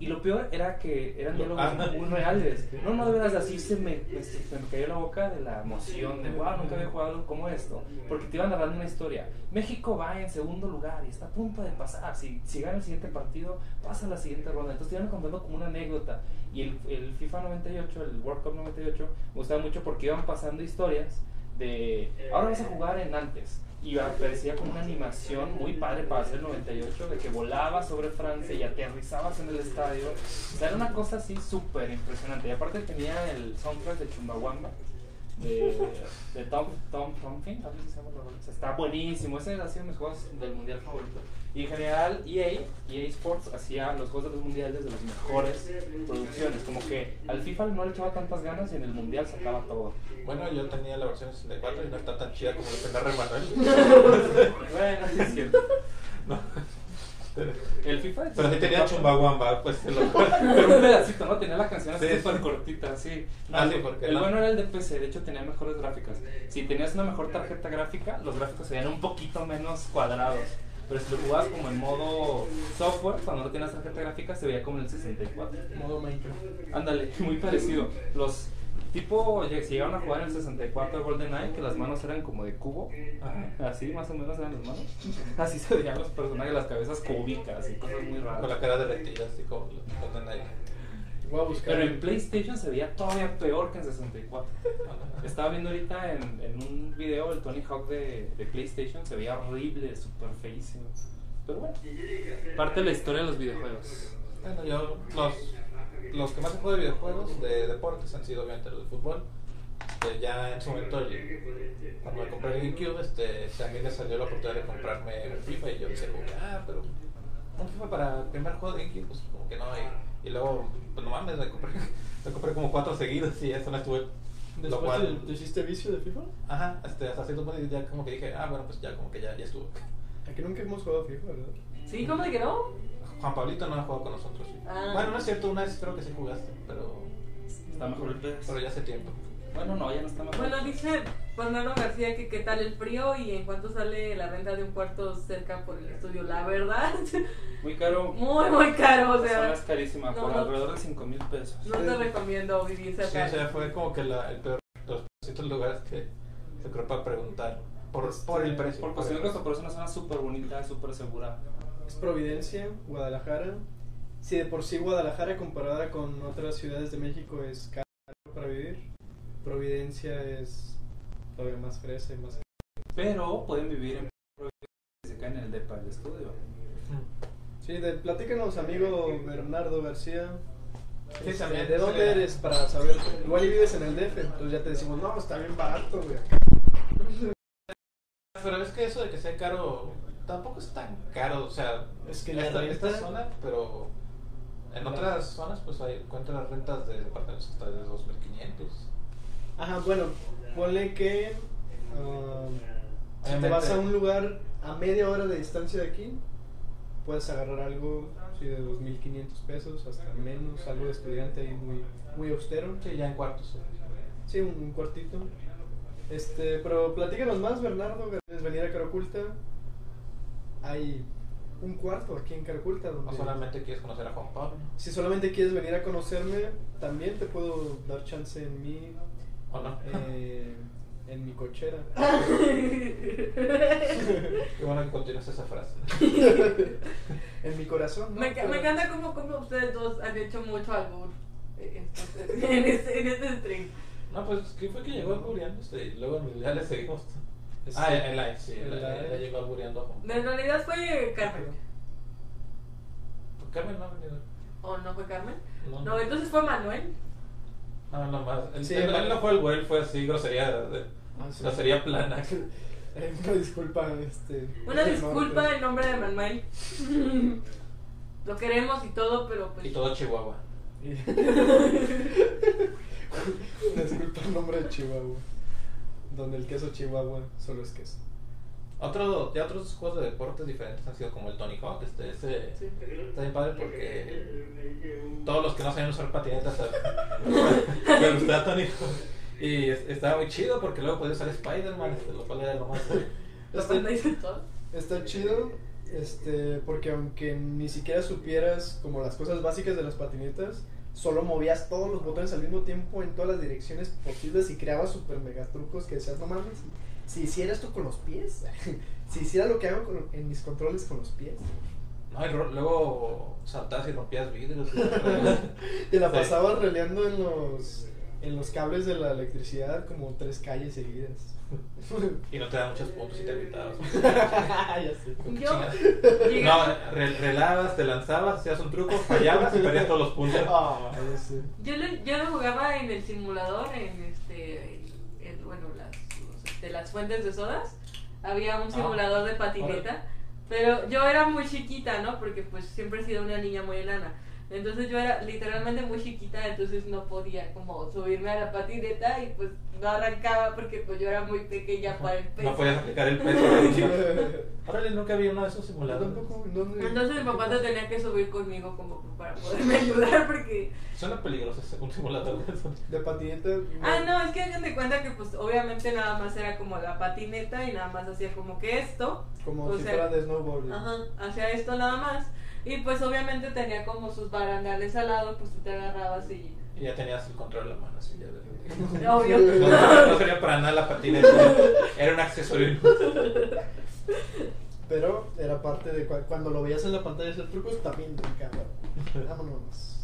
Y lo peor era que eran diálogos Ah. muy reales. No, no, de verdad, así se me, me- se me cayó la boca de la emoción de, wow, nunca había jugado algo como esto. Porque te iban narrando una historia. México va en segundo lugar y está a punto de pasar. Si, si gana el siguiente partido, pasa a la siguiente ronda. Entonces te iban contando como una anécdota. Y el, el FIFA 98, el World Cup 98, me gustaba mucho porque iban pasando historias de, ahora vas a jugar en antes. Y aparecía como una animación muy padre para hacer el 98, de que volabas sobre Francia y aterrizabas en el estadio. O sea, era una cosa así súper impresionante. Y aparte tenía el soundtrack de Chumbawamba, de, de Tom, Tom si se llama Está buenísimo, ese ha sido mis juegos del mundial favorito. Y en general, EA, EA Sports hacía los juegos de los mundiales de las mejores producciones. Como que al FIFA no le echaba tantas ganas y en el mundial sacaba todo. Bueno, yo tenía la versión 64 y no está tan chida como la que narra Manuel. Bueno, sí es cierto. No. El FIFA de Pero sí tenía 64, Chumbawamba, pues se lo Pero un pedacito, ¿no? Tenía la canción así Sí, súper sí. cortita, sí. Ah, sí, porque el no. bueno era el de PC, de hecho tenía mejores gráficas. Si tenías una mejor tarjeta gráfica, los gráficos se veían un poquito menos cuadrados. Pero si lo jugabas como en modo software, cuando no tenías tarjeta gráfica, se veía como en el 64. Modo Minecraft. Ándale, muy parecido. Los tipo, si llegaron a jugar en el 64 GoldenEye, que las manos eran como de cubo, Ajá. así más o menos eran las manos. Así se veían los personajes, las cabezas cúbicas y cosas muy raras. Con la cara derretida, así como ahí. Voy a buscar. Pero en PlayStation se veía todavía peor que en 64. Estaba viendo ahorita en, en un video el Tony Hawk de, de PlayStation, se veía horrible, súper feísimo. Pero bueno, parte de la historia de los videojuegos. Bueno, yo, los, los que más he jugado de videojuegos, de deportes, han sido obviamente los de fútbol. Este, ya en su momento, cuando me compré el GameCube, este, también me salió la oportunidad de comprarme el FIFA y yo como que, ah, pero un FIFA para el primer juego de GameCube, pues como que no. Y, y luego, pues no mames, me compré, me compré como cuatro seguidos y eso no estuve. Lo ¿Después cual, te, te hiciste vicio de FIFA? ajá, este, hasta cierto punto ya como que dije, ah, bueno, pues ya como que ya, ya estuvo. Aquí nunca hemos jugado FIFA, ¿verdad? ¿Sí? ¿Cómo de que no? Juan Pablito no ha jugado con nosotros. sí. Ah. Bueno, no es cierto, una vez creo que sí jugaste, pero, Está mejor el pero ya hace tiempo. Bueno, no, ya no está mejor. Bueno, dice Bernardo García que qué tal el frío y en cuánto sale la renta de un cuarto cerca por el estudio. La verdad, Muy caro. muy, muy caro. O La zona sea, es carísima, no, por no. alrededor de 5 mil pesos. no te recomiendo vivir Sí, cerca. o sea, fue como que la, el peor de los poquitos lugares que se creo para preguntar por, por el precio. Por cuestión de pero es una zona súper bonita, súper segura. Es Providencia, Guadalajara. Si de por sí Guadalajara comparada con otras ciudades de México es caro para vivir, Providencia es todavía más fresa y más... Pero pueden vivir en si se caen en el depa del estudio. Sí, de, platícanos amigo Bernardo García. Sí, Este, también, ¿De dónde eres para saber? Igual y vives en el DF, entonces ya te decimos, no, está bien barato, güey. Pero es que eso de que sea caro, tampoco es tan caro, o sea, Es que esta, en esta zona, pero en otras zonas pues hay, encuentras rentas de departamentos hasta de 2500. Ajá, bueno, ponle que um, si te vas a un lugar a media hora de distancia de aquí, puedes agarrar algo sí, de 2.500 pesos, hasta menos, algo de estudiante ahí muy, muy austero. Sí, ya en cuartos. Sí, un, un cuartito. Este, pero platícanos más, Bernardo, ¿quieres venir a Caraculta? Hay un cuarto aquí en Caraculta donde... No solamente quieres conocer a Juan Pablo, Si solamente quieres venir a conocerme, también te puedo dar chance en mi, ¿o no? eh, en mi cochera. Qué bueno que continúes esa frase. en mi corazón, ¿no? Me, enca- Pero- me encanta cómo, cómo ustedes dos han hecho mucho albur eh, en este, en este stream. No, pues, ¿qué fue que llegó albureando? Este, y luego ya le seguimos. Este, Ah, en live, sí, live, live. ya llegó albureando a Juan Pablo. En realidad fue Carmen. Carmen no ha venido. ¿O no fue Carmen? No, No, entonces fue Manuel. No, no más. Él, Sí, él- no fue el güey, fue así, grosería, de, Ah, sí. grosería plana. Eh, Una disculpa, este. Una disculpa en nombre de Manuel. Lo queremos y todo, pero pues. Y todo Chihuahua. Una disculpa en nombre de Chihuahua. Donde el queso Chihuahua solo es queso. Otro, ya otros juegos de deportes diferentes han sido como el Tony Hawk. Este, ese Sí. está bien padre porque todos los que no saben usar patinetas me gusta Tony Hawk. Y es- estaba muy chido porque luego podía usar Spider-Man, este, lo cual era lo más. Este- todo. Está chido, este, porque aunque ni siquiera supieras como las cosas básicas de las patinetas, solo movías todos los botones al mismo tiempo en todas las direcciones posibles y creabas super mega trucos que decías, no mames, si hiciera esto con los pies, si hiciera lo que hago con- en mis controles con los pies, No, y luego saltabas y rompías vidrios. te la Sí. pasabas releando en los, en los cables de la electricidad como tres calles seguidas. y no te dan muchos puntos y te gritabas. ya sé. Yo No, re- relabas, te lanzabas, hacías un truco, fallabas y perdías todos los puntos. Ah. Yo lo, yo lo jugaba en el simulador, en este, el- el- bueno, las, de las fuentes de sodas. Había un Ah, simulador de patineta, pero yo era muy chiquita, ¿no? Porque pues siempre he sido una niña muy enana. Entonces yo era literalmente muy chiquita, entonces no podía como subirme a la patineta y pues no arrancaba porque pues yo era muy pequeña para el peso. No podías aplicar el peso. Órale, nunca había uno de esos simuladores. Entonces mi papá te tenía que subir conmigo como para poderme ayudar porque... Suena peligroso ese- un simulador de eso. De patineta. Ah, no, es que hagan de cuenta que pues obviamente nada más era como la patineta y nada más hacía como que esto. Como o si sea, fuera de snowboard. Ajá, hacía esto nada más. Y pues obviamente tenía como sus barandales al lado, pues tú te agarrabas y... Y ya tenías el control en la mano, así ya de- Obvio. No, no, no sería para nada la patineta. Era un accesorio. Pero era parte de cua- cuando lo veías en la pantalla hacer trucos, también brincaba. Vámonos.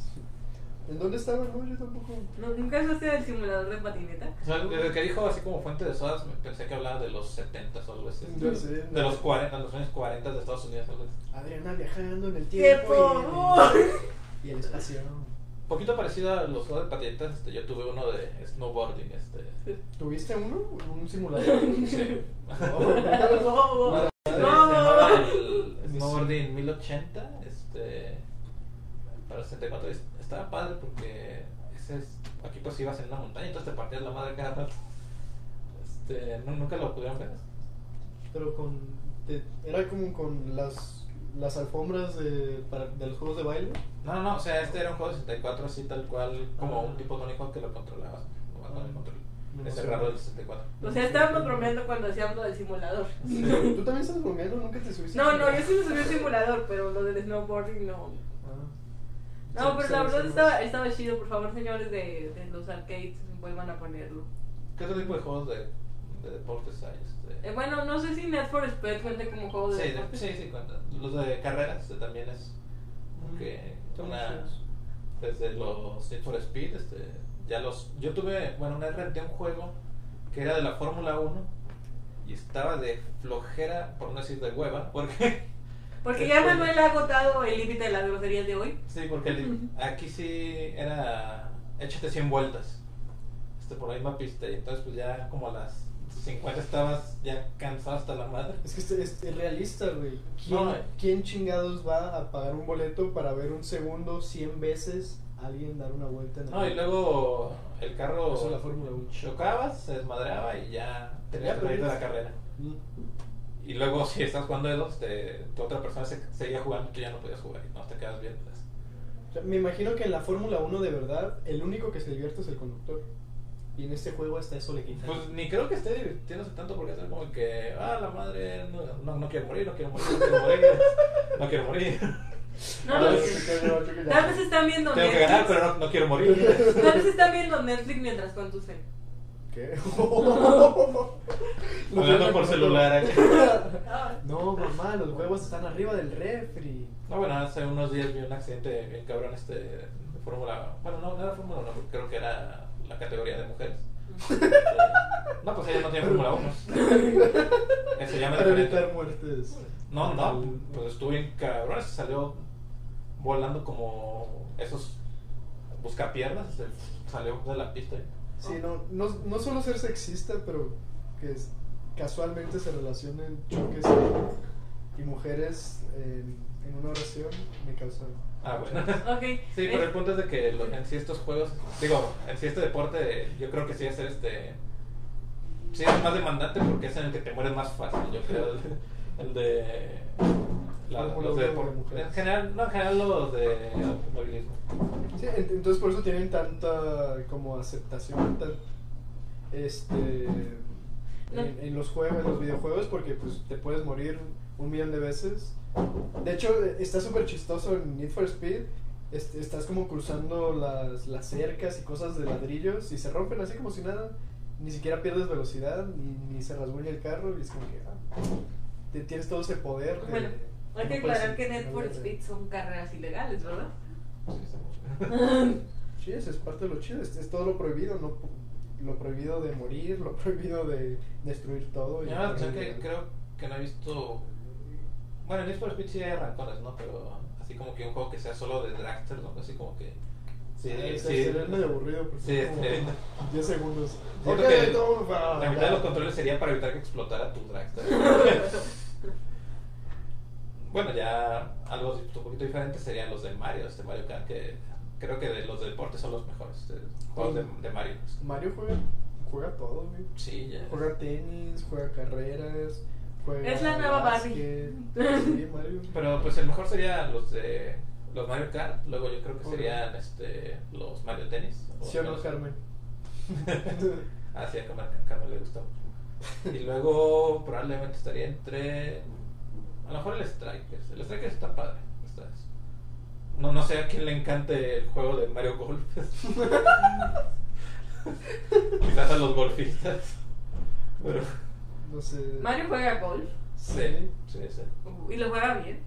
¿En dónde estaba? No, yo tampoco. ¿No- ¿Nunca usaste el simulador de patineta? O sea, desde que dijo así como fuente de sodas, me pensé que hablaba de los 70 o algo así. Yo sé, De no. los 40, los años 40 de Estados Unidos. algo así. Adriana viajando en el ¡Qué tiempo. favor! Y, y el espacio. Un poquito parecido a los juegos de patinetas, este, yo tuve uno de snowboarding. Este, ¿Tuviste uno? ¿Un simulador? sí. No, no. el Snowboarding 1080, este, para el 64. es- Estaba padre porque ese es, aquí pues ibas en una montaña, entonces te partías la madre cada rato. Este, no, nunca lo pudieron ver. Pero con. te- era como con las, las alfombras de, para, de los juegos de baile. No, no, no, o sea, este era un juego de 64 así tal cual, como Ah. un tipo Tony Hawk que lo controlabas, el Ah. control. Me Ese raro del 64. O sea, estábamos bromeando cuando hacíamos lo del simulador. ¿Tú también estás bromeando? ¿Nunca te subiste? No, no, yo sí me subí al simulador, pero lo del snowboarding no. No, pero la verdad estaba, estaba chido. Por favor, señores de, de los arcades, vuelvan a ponerlo. ¿Qué otro tipo de juegos de, de deportes hay? Este? Eh, bueno, no sé si Net for Speed cuenta como juego de Sí, de- deporte. sí, sí, cuenta. Los de carreras este, también es que Son una, desde los Need for Speed, este, ya los, yo tuve, bueno, una vez renté un juego que era de la Fórmula 1 y estaba de flojera, por no decir de hueva, porque Porque ya Manuel ha agotado el límite de las groserías de hoy. sí, porque el- aquí sí era échate 100 vueltas, este, por la misma pista y entonces pues ya como a las 50 estabas ya cansado hasta la madre. Es que es, es- es realista, güey. ¿Quién, No, eh. quién chingados va a pagar un boleto para ver un segundo 100 veces a alguien dar una vuelta en el No, y luego el carro Eso es la Fórmula 1. chocabas, se desmadreaba y ya de la carrera. Mm. Y luego si estás jugando de dos, te, tu otra persona se, seguía jugando y tú ya no podías jugar y no te quedas. O sea, me imagino que en la Fórmula 1 de verdad, el único que se divierte es el conductor. Y en este juego hasta eso le quitan. Pues ni creo que esté divirtiéndose tanto porque es como que, ah, la madre, no, no, no quiero morir, no quiero morir, no quiero morir, no quiero morir. No, no, sí. Tal vez están viendo Tengo que Netflix. ganar, pero no, no quiero morir. Tal vez están viendo Netflix mientras conducen. ¿Qué? Hablando por celular. No, mamá, los huevos están arriba del refri. No, bueno, hace unos días vi un accidente bien cabrón este de Fórmula. Bueno, no, no era Fórmula 1, creo que era la categoría de mujeres. No, pues ella no tiene Fórmula 1. Ese llama Para diferente. evitar muertes. No, no, pues estuvo bien cabrón. Se salió volando como esos buscapiernas. Se salió de la pista. Sí, no, no, no solo ser sexista, pero que es- casualmente se relacionen choques y, y mujeres en, en una oración me causan. Ah, bueno. Ok. Sí, pero el punto es de que lo- en sí estos juegos, digo, en sí este deporte, yo creo que sí es este. Sí es más demandante porque es en el que te mueres más fácil, yo creo. El, el de. Los de en general, no, en general los de automovilismo. Sí, ent- entonces por eso tienen tanta como aceptación tan, este No. en, en los juegos, en los videojuegos, porque pues te puedes morir un millón de veces. De hecho, está súper chistoso en Need for Speed. estás como cruzando las, las cercas y cosas de ladrillos y se rompen así como si nada. Ni siquiera pierdes velocidad, ni, ni se rasguña el carro. Y es como que ah, te- tienes todo ese poder. de- hay que aclarar que Need for Speed son carreras ilegales, ¿verdad? Sí, eso es parte de lo chido. Es, es todo lo prohibido, no lo prohibido de morir, lo prohibido de destruir todo. Y- llama la atención que creo que no he visto. Bueno, en Need for Speed sí hay arrancones, ¿no? Pero así como que un juego que sea solo de dragsters, ¿no? Así como que. Sí, Sí, sí. sería medio aburrido porque Sí, como sí. 10 segundos. Siento Ok, que todo va- La mitad ya. de los controles sería para evitar que explotara tu dragster. bueno, ya algo un poquito diferente serían los de Mario, este Mario Kart, que creo que de los de deporte son los mejores eh, juegos de, de Mario. Mario juega, juega todo, güey. Sí, ya. Juega tenis, juega carreras, juega. Es la nueva básquet. Sí, Mario. Pero pues el mejor serían los de los Mario Kart, luego yo creo que serían este los Mario Tennis. ¿Sí o no, los- Carmen? ah, sí, a Carmen, a Carmen le gusta mucho. Y luego probablemente estaría entre. A lo mejor el Strikers. El Strikers está padre. está- No, no sé a quién le encante el juego de Mario Golf. Quizás a los golfistas. Pero. No sé. Mario juega golf Sí, sí, sí. y lo juega bien.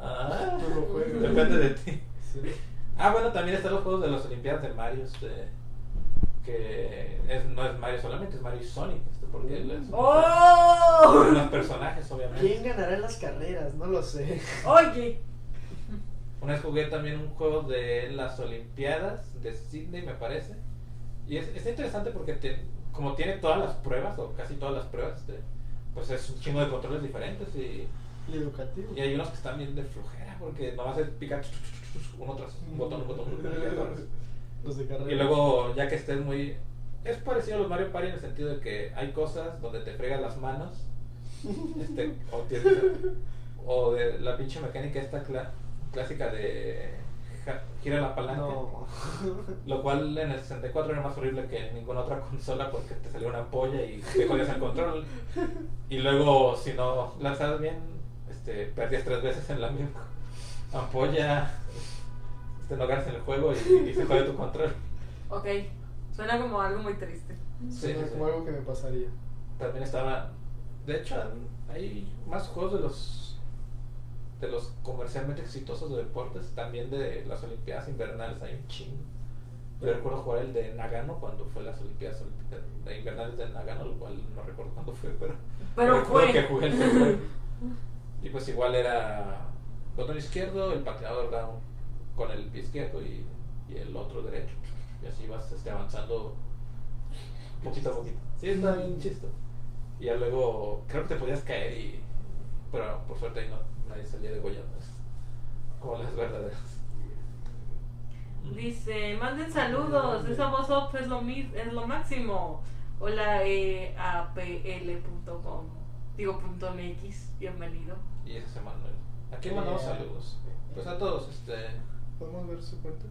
Ah, lo depende de ti. Sí. Ah, bueno, también están los juegos de las Olimpiadas de Mario. Este, que es- no es Mario solamente, es Mario y Sonic. Este, porque él es- ¡Oh! los personajes, obviamente. ¿Quién ganará en las carreras? No lo sé. Oye, Una vez jugué también un juego de las Olimpiadas de Sydney, me parece. Y es, está interesante porque te- como tiene todas las pruebas, o casi todas las pruebas, este, pues es un chingo de controles diferentes. Y, Y educativo. y hay unos que están bien de flojera porque nomás es picar uno tras un botón, un botón, un botón, Los de carreras. Y luego, ya que estés muy. Es parecido a los Mario Party en el sentido de que hay cosas donde te fregas las manos. Este, o, tienes- o de la pinche mecánica esta cla- clásica de ja- gira la palanca. No. Lo cual en el 64 era más horrible que en ninguna otra consola porque te salió una ampolla y te jodías el control. Y luego, si no lanzabas bien, este, perdías tres veces en la misma ampolla. Este, no ganas en el juego y, y se jode tu control. ok. Suena como algo muy triste. Sí, Suena sí, sí. como algo que me pasaría. También estaba. De hecho, hay más juegos de los de los comercialmente exitosos de deportes, también de las Olimpiadas invernales, hay un chingo. Yo recuerdo jugar el de Nagano cuando fue las Olimpiadas de invernales de Nagano, lo cual no recuerdo cuándo fue, pero, Pero recuerdo fue. que jugué el. Y pues igual era botón izquierdo, el pateador down con el pie izquierdo y, y el otro derecho. Y así vas este, avanzando poquito a poquito. Sí, está bien chistoso. Y ya luego, creo que te podías caer y... Pero por suerte ahí no, nadie salía degollado. Como las verdaderas. Dice, manden saludos, esa voz off es lo, mi- es lo máximo. Hola, eh, apl.com, digo punto .mx, bienvenido. Y ese es Manuel. ¿A quién mandamos Yeah. saludos? Pues a todos, este... ¿Podemos ver su cuenta?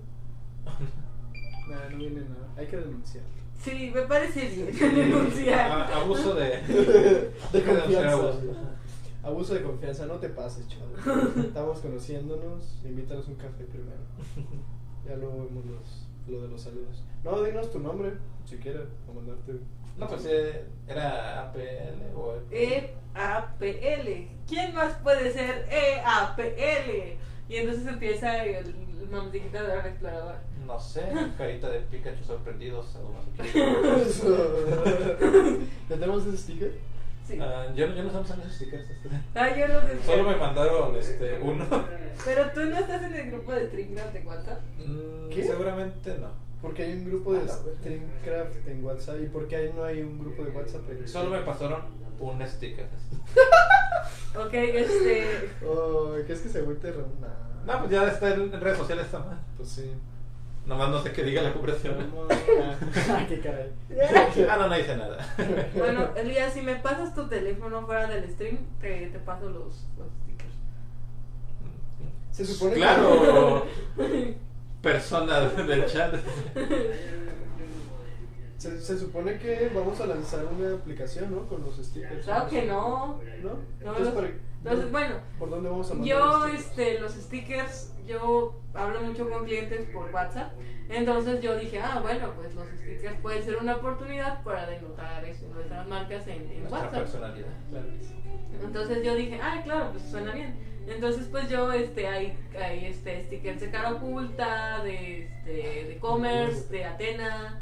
Nah, no viene nada. Hay que denunciar. Sí, me parece bien denunciar. a- Ah, abuso de... De confianza. abuso. Abuso de confianza, no te pases, chaval. Estamos conociéndonos, invítanos un café primero. Ya luego vemos los, lo de los saludos. No, dinos tu nombre, si quieres, o mandarte. No, pues eh, era APL o... E-A-P-L. ¿Quién más puede ser E-A-P-L? Y entonces empieza el, de la exploradora. No sé, carita de Pikachu más. ¿Ya tenemos ese sticker? Sí. Ah, yo, yo no sé usar esos stickers. este. Ah, yo no te Solo me mandaron este, uno. Pero tú no estás en el grupo de Stringcraft de WhatsApp. Mm, ¿Qué? Seguramente no. Porque hay un grupo de A la verga. Streamcraft en WhatsApp. ¿Y por qué ahí no hay un grupo de WhatsApp? en- Solo me pasaron un sticker. Ok, este. Oh, ¿qué es que se agüite Ramón? No, pues ya está en redes sociales está mal. Pues sí. Nomás no sé qué diga la cooperación. Ah, qué caray. ah, no, no dice nada. Bueno, Elías, si me pasas tu teléfono fuera del stream, te, te paso los, los stickers. Se supone que- Claro. Persona del chat. Se, se supone que vamos a lanzar una aplicación, ¿no? Con los stickers. Claro que no. ¿No? No, Entonces, los- para- Entonces, bueno, ¿por dónde vamos a mandar yo, los stickers? este, los stickers, yo hablo mucho con clientes por WhatsApp. Entonces yo dije, ah, bueno, pues los stickers pueden ser una oportunidad para denotar eso, nuestras marcas en, en Nuestra WhatsApp. personalidad. Claro. Entonces yo dije, ah, claro, pues suena bien. Entonces pues yo, este, hay, hay este, stickers de cara oculta, de, este, de commerce, de Atena,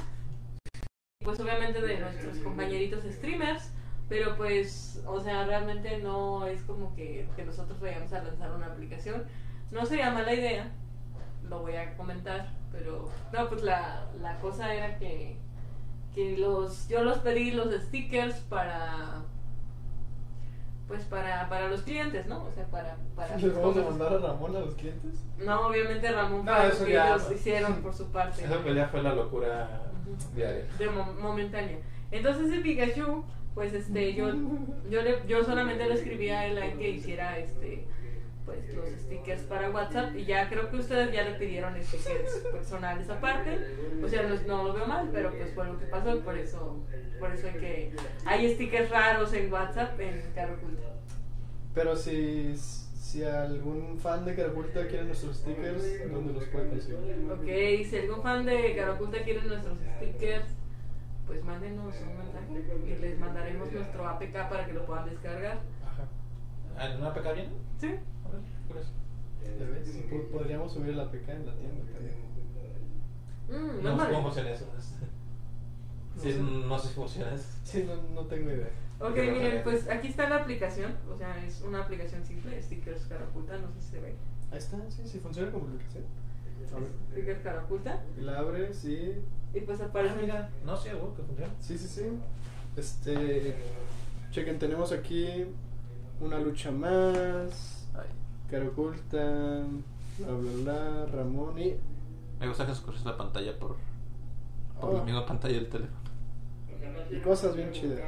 pues obviamente de nuestros compañeritos streamers, pero pues, o sea, realmente no es como que, que nosotros vayamos a lanzar una aplicación. No sería mala idea, lo voy a comentar, pero no, pues la, la cosa era que, que los, yo los pedí los stickers para pues para, para los clientes, ¿no? O sea, para... para ¿Les vamos a mandar a Ramón a los clientes? No, obviamente Ramón No, fue eso que ya- ellos hicieron por su parte. Eso pues ya fue la locura Ujú. diaria. De mo- momentánea. Entonces el Pikachu, pues este, yo, yo, le, yo solamente le escribí a él que hiciera este pues los stickers para WhatsApp y ya creo que ustedes ya le pidieron stickers personales aparte. O sea, no, no lo veo mal, pero pues fue lo que pasó y por eso, por eso hay que hay stickers raros en WhatsApp en Caro Oculta. Pero si, si algún fan de Carapulta quiere nuestros stickers, ¿dónde los puede conseguir? Ok, si algún fan de Caro Oculta quiere nuestros stickers, pues mándenos un mensaje y les mandaremos nuestro APK para que lo puedan descargar. Ajá. ¿En una PK bien? ¿Sí? A ver, curioso. ¿Ya ves? Po- Podríamos subir el APK en la tienda también. Mm, No no sé cómo funciona eso. Sí, sé. no sé si funciona eso. Sí, no, no tengo idea. Ok, Pero, miren, pues aquí está la aplicación, o sea, es una aplicación simple, stickers cara oculta, no sé si se ve. Ahí está, sí, sí, funciona como aplicación. Stickers cara oculta, La abres y... y pues Ah, aparece, mira, no sé, algo que funciona. Sí, sí, sí. Este... Chequen, tenemos aquí una lucha más. Cara oculta. Bla, bla, bla. Ramón y... Me gusta que se la pantalla por, por la Oh. misma pantalla del teléfono. y cosas bien chidas.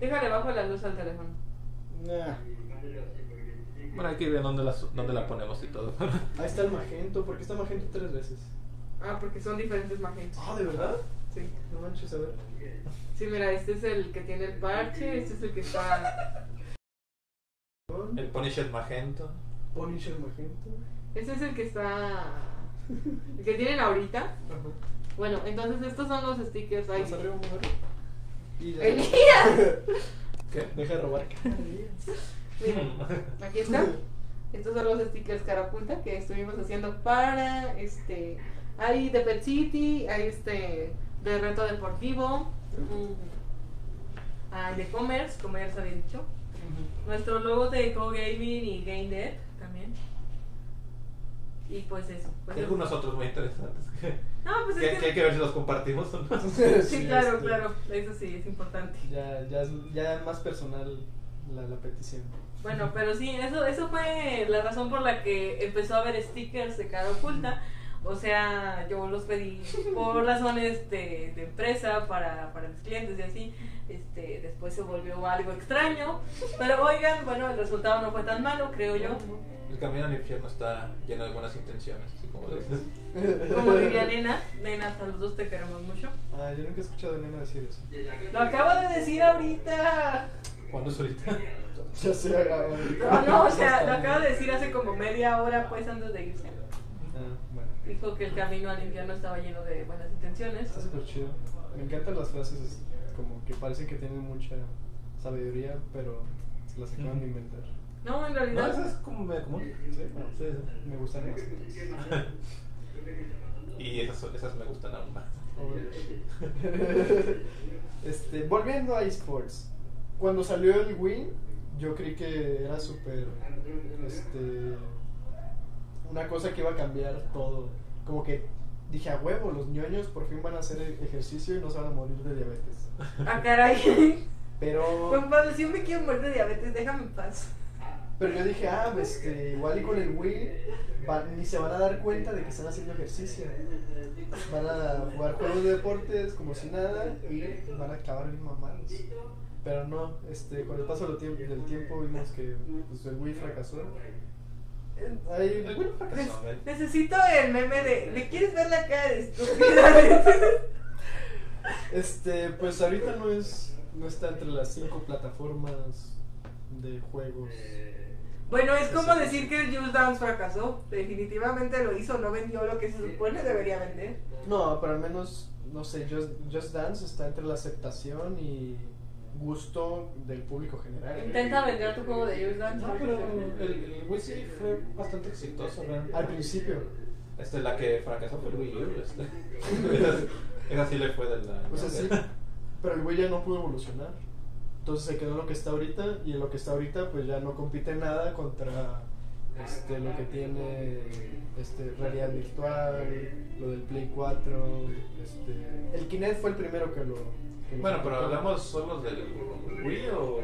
déjale bajo la luz al teléfono. Nah. Bueno, hay que ver dónde la, su- dónde la ponemos y todo. Ahí está el magento. ¿Por qué está magento tres veces? Ah, porque son diferentes magentos. Ah, ¿de verdad? Sí. No manches, a ver. Sí, mira, este es el que tiene el parche, este es el que está, El Punisher magento. Punisher magento. este es el que está, el que tienen ahorita. Ajá. Bueno, entonces estos son los stickers ahí. Arriba. ¡Elías! ¿Qué? Deja de robar. Miren, aquí está. Estos son los stickers cara oculta que estuvimos haciendo para este. Hay de Pet City, hay este de reto deportivo, mm, hay de commerce, como ya les había dicho. Nuestro logo de Co Gaming y Game Dead también. Y pues eso. Pues Hay algunos otros muy interesantes. que- No, pues Que, es que que... hay que ver si los compartimos o no. Sí, claro, este, claro, eso sí, es importante. Ya, ya, es, ya es más personal la, la petición. Bueno, pero sí, eso, eso fue la razón por la que empezó a haber stickers de cara oculta. O sea, yo los pedí por razones de, de empresa para, para mis clientes y así. Este, después se volvió algo extraño. Pero oigan, bueno, el resultado no fue tan malo, creo yo. El camino al infierno está lleno de buenas intenciones, así como lo dices. Como diría Nena, Nena, saludos, te queremos mucho. Ah, yo nunca he escuchado a Nena decir eso. Lo acabo de decir ahorita. ¿Cuándo es ahorita? Ya se haga. No, no, o sea, lo acabo de decir hace como media hora, pues antes de irse. Ah, bueno. Dijo que el camino al infierno estaba lleno de buenas intenciones. Está súper chido. Me encantan las frases es como que parecen que tienen mucha sabiduría, pero se las acaban de inventar. No, en No, realidad. eso es como medio común. ¿Sí? Sí, sí. Me gustan más. Y esas, esas me gustan aún más. este, volviendo a esports. Cuando salió el Wii, yo creí que era súper. Este. Una cosa que iba a cambiar todo. Como que dije, a huevo, los ñoños por fin van a hacer ejercicio y no se van a morir de diabetes. Ah, caray. Pero. Juan Pablo, si yo me quiero morir de diabetes, déjame en paz. Pero yo dije, ah, pues, este, igual y con el Wii va- ni se van a dar cuenta de que están haciendo ejercicio. Van a jugar juegos de deportes como si nada y van a acabar bien mamados. Pero no, este, con el paso del tiempo, del tiempo vimos que pues, el Wii fracasó. Eh, necesito el meme de. ¿Le quieres ver la cara de estúpida? este, pues ahorita no es, no está entre las cinco plataformas de juegos. bueno, es como decir que el Just Dance fracasó. Definitivamente lo hizo, no vendió lo que se supone debería vender. No, pero al menos, no sé, Just, Just Dance está entre la aceptación y gusto del público general. Intenta vender tu juego de Just Dance. No, pero el, el Wii sí fue bastante exitoso, realmente. Al principio. Este, la que fracasó fue el Wii U. Este. esa, esa sí le fue de la. O sea, sí, pero el Wii ya no pudo evolucionar. Entonces se quedó en lo que está ahorita y en lo que está ahorita pues ya no compite nada contra este, lo que tiene este, realidad virtual, lo del Play 4. Este, el Kinect fue el primero que lo... Bueno, pero hablamos solo del Wii o.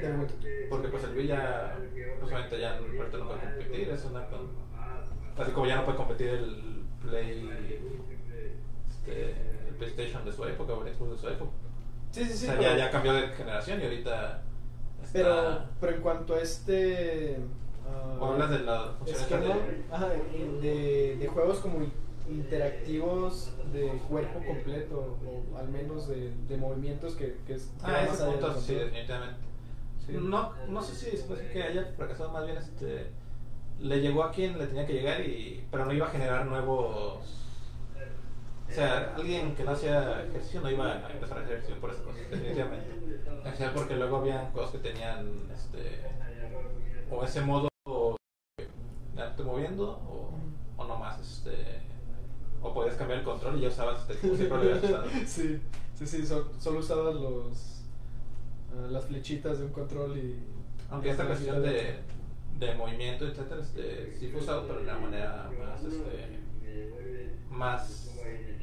Del Wii. Porque pues el Wii ya. Pues ya ahorita no puede competir. Es una. con- Así como ya no puede competir el Play. Este, el PlayStation de su época o el Xbox de su época. Sí, sí, sí. o sea, ya, ya cambió de generación y ahorita. Está... Pero, pero en cuanto a este... ah, O hablas de la esta esquema, de- ajá, de, de juegos como interactivos de cuerpo completo, o al menos de, de movimientos que, que, es- que Ah, ese punto sí, definitivamente. Sí. No, no sé si después que haya fracasado, más bien este, le llegó a quien le tenía que llegar, y, pero no iba a generar nuevos. O sea, alguien que no hacía ejercicio no iba a empezar a hacer ejercicio por esas cosas, definitivamente. O sea, porque luego había cosas que tenían este, o ese modo de andarte moviendo, o, o nomás este, o podías cambiar el control y ya usabas este, como siempre lo habías usado. sí, sí, sí, so- solo usabas los, ah, las flechitas de un control y... Aunque esta cuestión de, de movimiento, etcétera, este, sí fue usado, pero de una manera más, este, más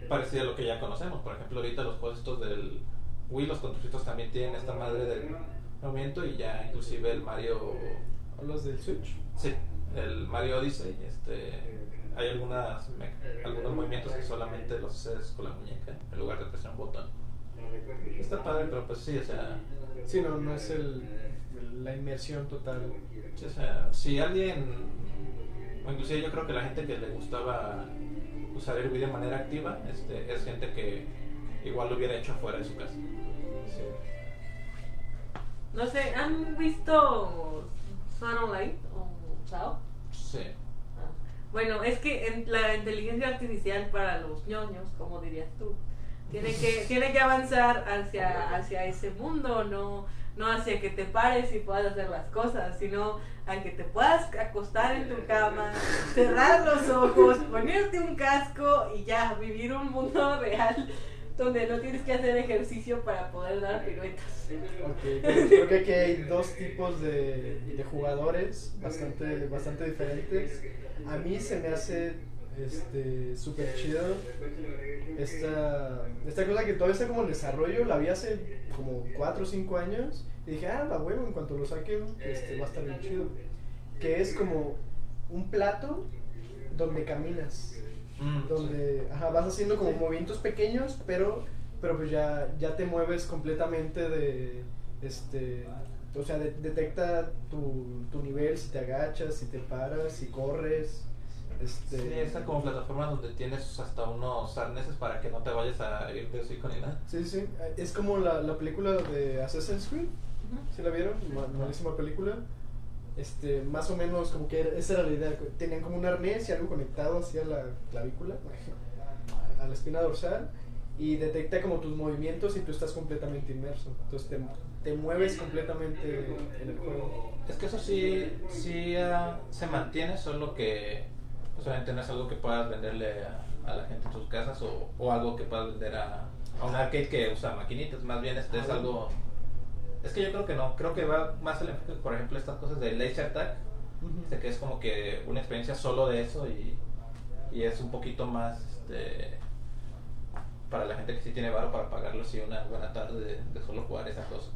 parecida a lo que ya conocemos. Por ejemplo, ahorita los juegos estos del Wii, los controlcitos también tienen esta madre del movimiento y ya inclusive el Mario, ¿Hablas del Switch? sí, el Mario Odyssey, este, hay algunas, me- algunos movimientos que solamente los haces con la muñeca en lugar de presionar un botón. Está padre, pero pues sí, o sea, Sí, no, no es el, la inmersión total. O sea, si alguien, o inclusive yo creo que la gente que le gustaba usar el Wii de manera activa, este, es gente que igual lo hubiera hecho fuera de su casa. Sí. No sé, ¿han visto Sword Online o Sao? Sí. Bueno, es que en la inteligencia artificial para los ñoños, como dirías tú, tiene que, tiene que avanzar hacia, hacia ese mundo, no, no hacia que te pares y puedas hacer las cosas, sino a que te puedas acostar en tu cama, cerrar los ojos, ponerte un casco y ya, vivir un mundo real donde no tienes que hacer ejercicio para poder dar piruetas. Ok, creo que aquí hay dos tipos de, de jugadores bastante, bastante diferentes. A mí se me hace Este, súper chido. Esta, esta cosa que todavía está como en desarrollo, la vi hace como 4 o 5 años. Y dije, ah, va huevo, en cuanto lo saquen, este, va a estar bien chido. Que es como un plato donde caminas. Mm, Donde ajá, vas haciendo como movimientos pequeños, pero, pero pues ya, ya te mueves completamente de. Este, o sea, de- detecta tu, tu nivel, si te agachas, si te paras, si corres. Este, Sí, esa como plataforma donde tienes hasta unos arneses para que no te vayas a ir de hocico ni nada. Sí, sí, es como la, la película de Assassin's Creed, ¿sí la vieron? Ma- Malísima película. Este, más o menos como que era- esa era la idea, tenían como un arnés y algo conectado hacia la clavícula, a la espina dorsal, y detecta como tus movimientos y tú estás completamente inmerso. Entonces te, te mueves completamente en el juego. Es que eso sí, sí ah, se mantiene, solo que pues, obviamente no es algo que puedas venderle a, a la gente en sus casas o, o algo que puedas vender a, a un arcade que usa maquinitas. Más bien este es Ah, algo... Es que yo creo que no, creo que va más el enfoque, por ejemplo, estas cosas de Laser Attack, este, que es como que una experiencia solo de eso y, y es un poquito más este, para la gente que sí tiene varo para pagarlo así una buena tarde de, de solo jugar esa cosa.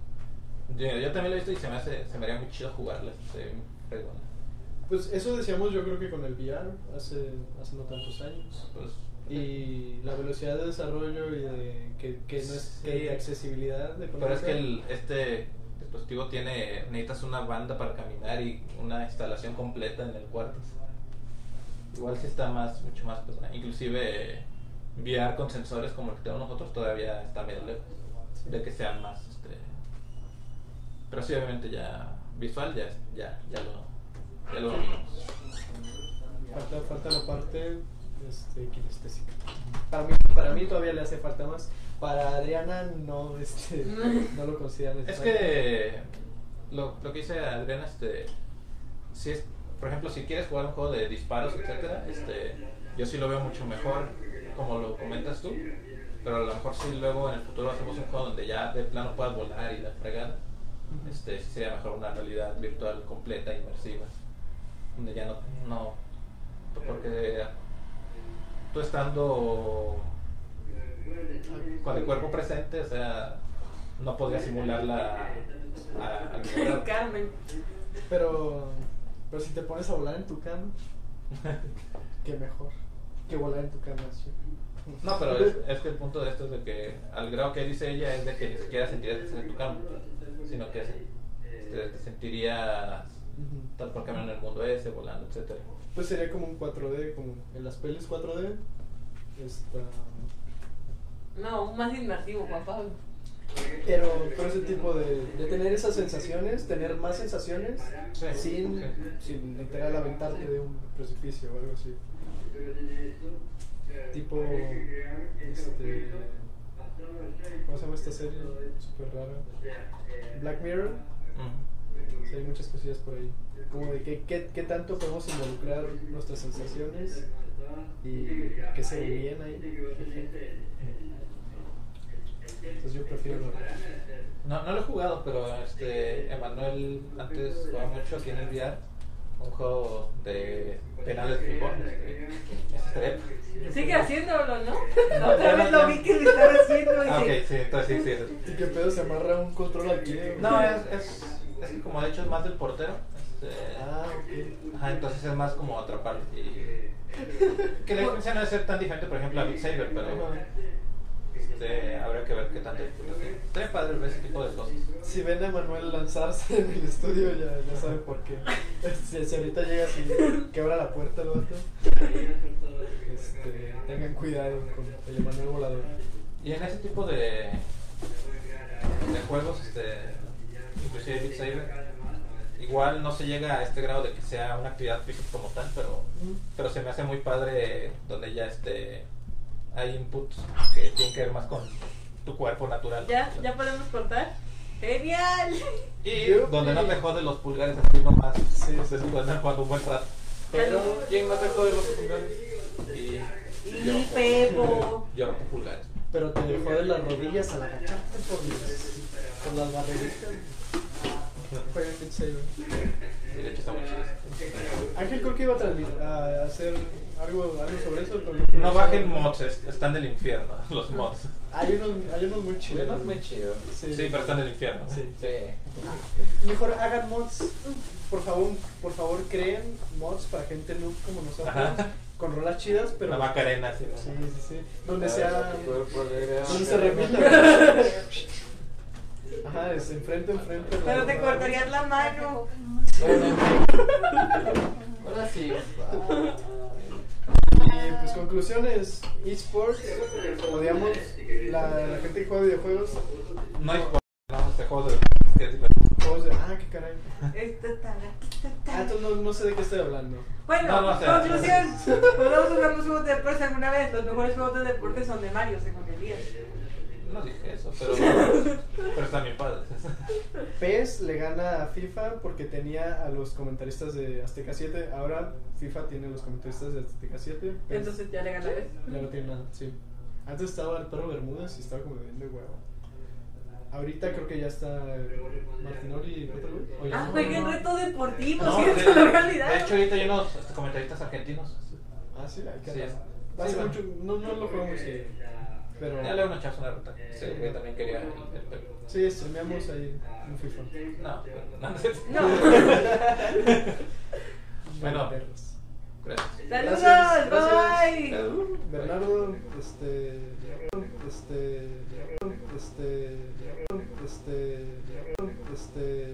Yo, yo también lo he visto y se me hace, se me haría muy chido jugarla, muy fregona. Pues eso decíamos yo creo que con el VR hace, hace no tantos años. Pues, Y la velocidad de desarrollo y de que, que no es que Sí. de accesibilidad de pero es que el, este dispositivo tiene, necesitas una banda para caminar y una instalación completa en el cuarto. Igual si está más, mucho más pesado. Inclusive VR con sensores como el que tenemos nosotros todavía está medio lejos Sí. de que sean más este pero sí obviamente ya visual ya ya ya lo ya lo dominamos. Falta, falta la parte este, kinestésica. Para mí, para mí todavía le hace falta más. Para Adriana no, este, no lo considera Es necesario. que lo, lo que dice Adriana, este, si es, por ejemplo, si quieres jugar un juego de disparos, etcétera, este, yo sí lo veo mucho mejor, como lo comentas tú, pero a lo mejor si luego en el futuro hacemos un juego donde ya de plano puedas volar y la fregada, este, sí sería mejor una realidad virtual completa, inmersiva, donde ya no, no, porque tú estando con el cuerpo presente, o sea, no podría simular la a-. Carmen. Pero, pero si te pones a volar en tu cama, qué mejor que volar en tu cama. sí. No, pero es, es que el punto de esto es de que al grado que dice ella es de que ni siquiera sentirías que estás en tu cama, sino que te sentirías Tal por caminando en el mundo ese, volando, etcétera. Pues sería como un 4D, como en las pelis 4D. Está... No, más inmersivo, Juan Pablo. Pero, pero ese tipo de, de tener esas sensaciones, tener más sensaciones, Sí, sin, sí. sin literal aventarte de un precipicio o algo así. Tipo, este, ¿cómo se llama esta serie? Súper rara. Black Mirror. Sí, hay muchas cosillas por ahí. Como de que, qué, qué tanto podemos involucrar nuestras sensaciones y que se bien ahí. Entonces yo prefiero. No, no lo he jugado, pero este Emanuel antes jugaba mucho aquí en el VR un juego de penales de fútbol. Este, Sigue haciéndolo, ¿no? La otra vez lo vi que lo estaba haciendo. y Ah, ok, sí, entonces sí, sí. ¿Y qué pedo se amarra un control aquí? No, es, es, es que como de hecho es más del portero. Este, Ah, ok. Ajá, entonces es más como atraparlo. Y... Que la experiencia no debe ser tan diferente, por ejemplo, a Beat Saber, pero este, habría que ver qué tanto disfrutas. Estaría padre ver ese tipo de cosas. Si ven a Manuel lanzarse en el estudio, ya, ya saben por qué. Si, si ahorita llega y quebra la puerta el vato, este, tengan cuidado con el Emanuel volador. Y en ese tipo de, de juegos, este, inclusive Beat Saber, igual no se llega a este grado de que sea una actividad física como tal, pero, pero se me hace muy padre donde ya este, hay inputs que tienen que ver más con tu cuerpo natural. ¿Ya? ¿Ya podemos cortar? ¡Genial! Y donde no te jode los pulgares así nomás. Sí, se puede andar jugando un buen rato. Pero, ¿quién no te jode los pulgares? Y, Y Pepo. Yo rompo pulgares. Pero te joden las rodillas al agacharte por, por las barreritas. Jueguen Beat Saber. Sí, de hecho está muy chido. Ángel creo que iba a, transmitir- a hacer algo, algo sobre eso. No bajen mods, es- están del infierno, los mods. Hay unos, hay unos muy chidos. Bueno, es muy chido. Sí. Sí, pero están del infierno. Sí. Sí. Mejor hagan mods. Por favor, por favor, creen mods para gente noob como nosotros. Ajá. Con rolas chidas, pero. La Macarena. ¿no? Sí, sí, sí. Donde sea. Donde se repita. Ajá, es enfrente, enfrente. Pero te cortarías la mano. Ahora sí. Y pues conclusiones, esports, odiamos la, la gente que juega videojuegos, No hay juegos, este de. juegos de, ah, qué caray. Ah, entonces no, no sé de qué estoy hablando. Bueno, No, no sé. conclusión. Jugamos juegos de deportes alguna vez. Los mejores juegos de deporte son de Mario, según Elías. No dije eso, pero. pero están bien padres. PES le gana a FIFA porque tenía a los comentaristas de Azteca 7, ahora FIFA tiene los comentaristas de Azteca 7. PES Entonces ya le ganaré. ya no tiene nada, sí. Antes estaba el perro Bermúdez y estaba como bien de huevo. Ahorita creo que ya está Martinoli y otro güey. ¿O ya Ah, no? jueguen reto deportivo, No, sí, de, olvidado. de hecho, ahorita hay unos comentaristas argentinos. Ah, sí, hay que Sí, hacer. sí, Hace bueno. mucho, no, no lo juego muy. Pero Ya le van a una ruta. Sí, yo también quería el, el pelo. sí, streameamos ahí en FIFA. No, no, no. Bueno. Perros. Gracias. Saludos, Gracias, bye. Bernardo, este, este, este, este, este,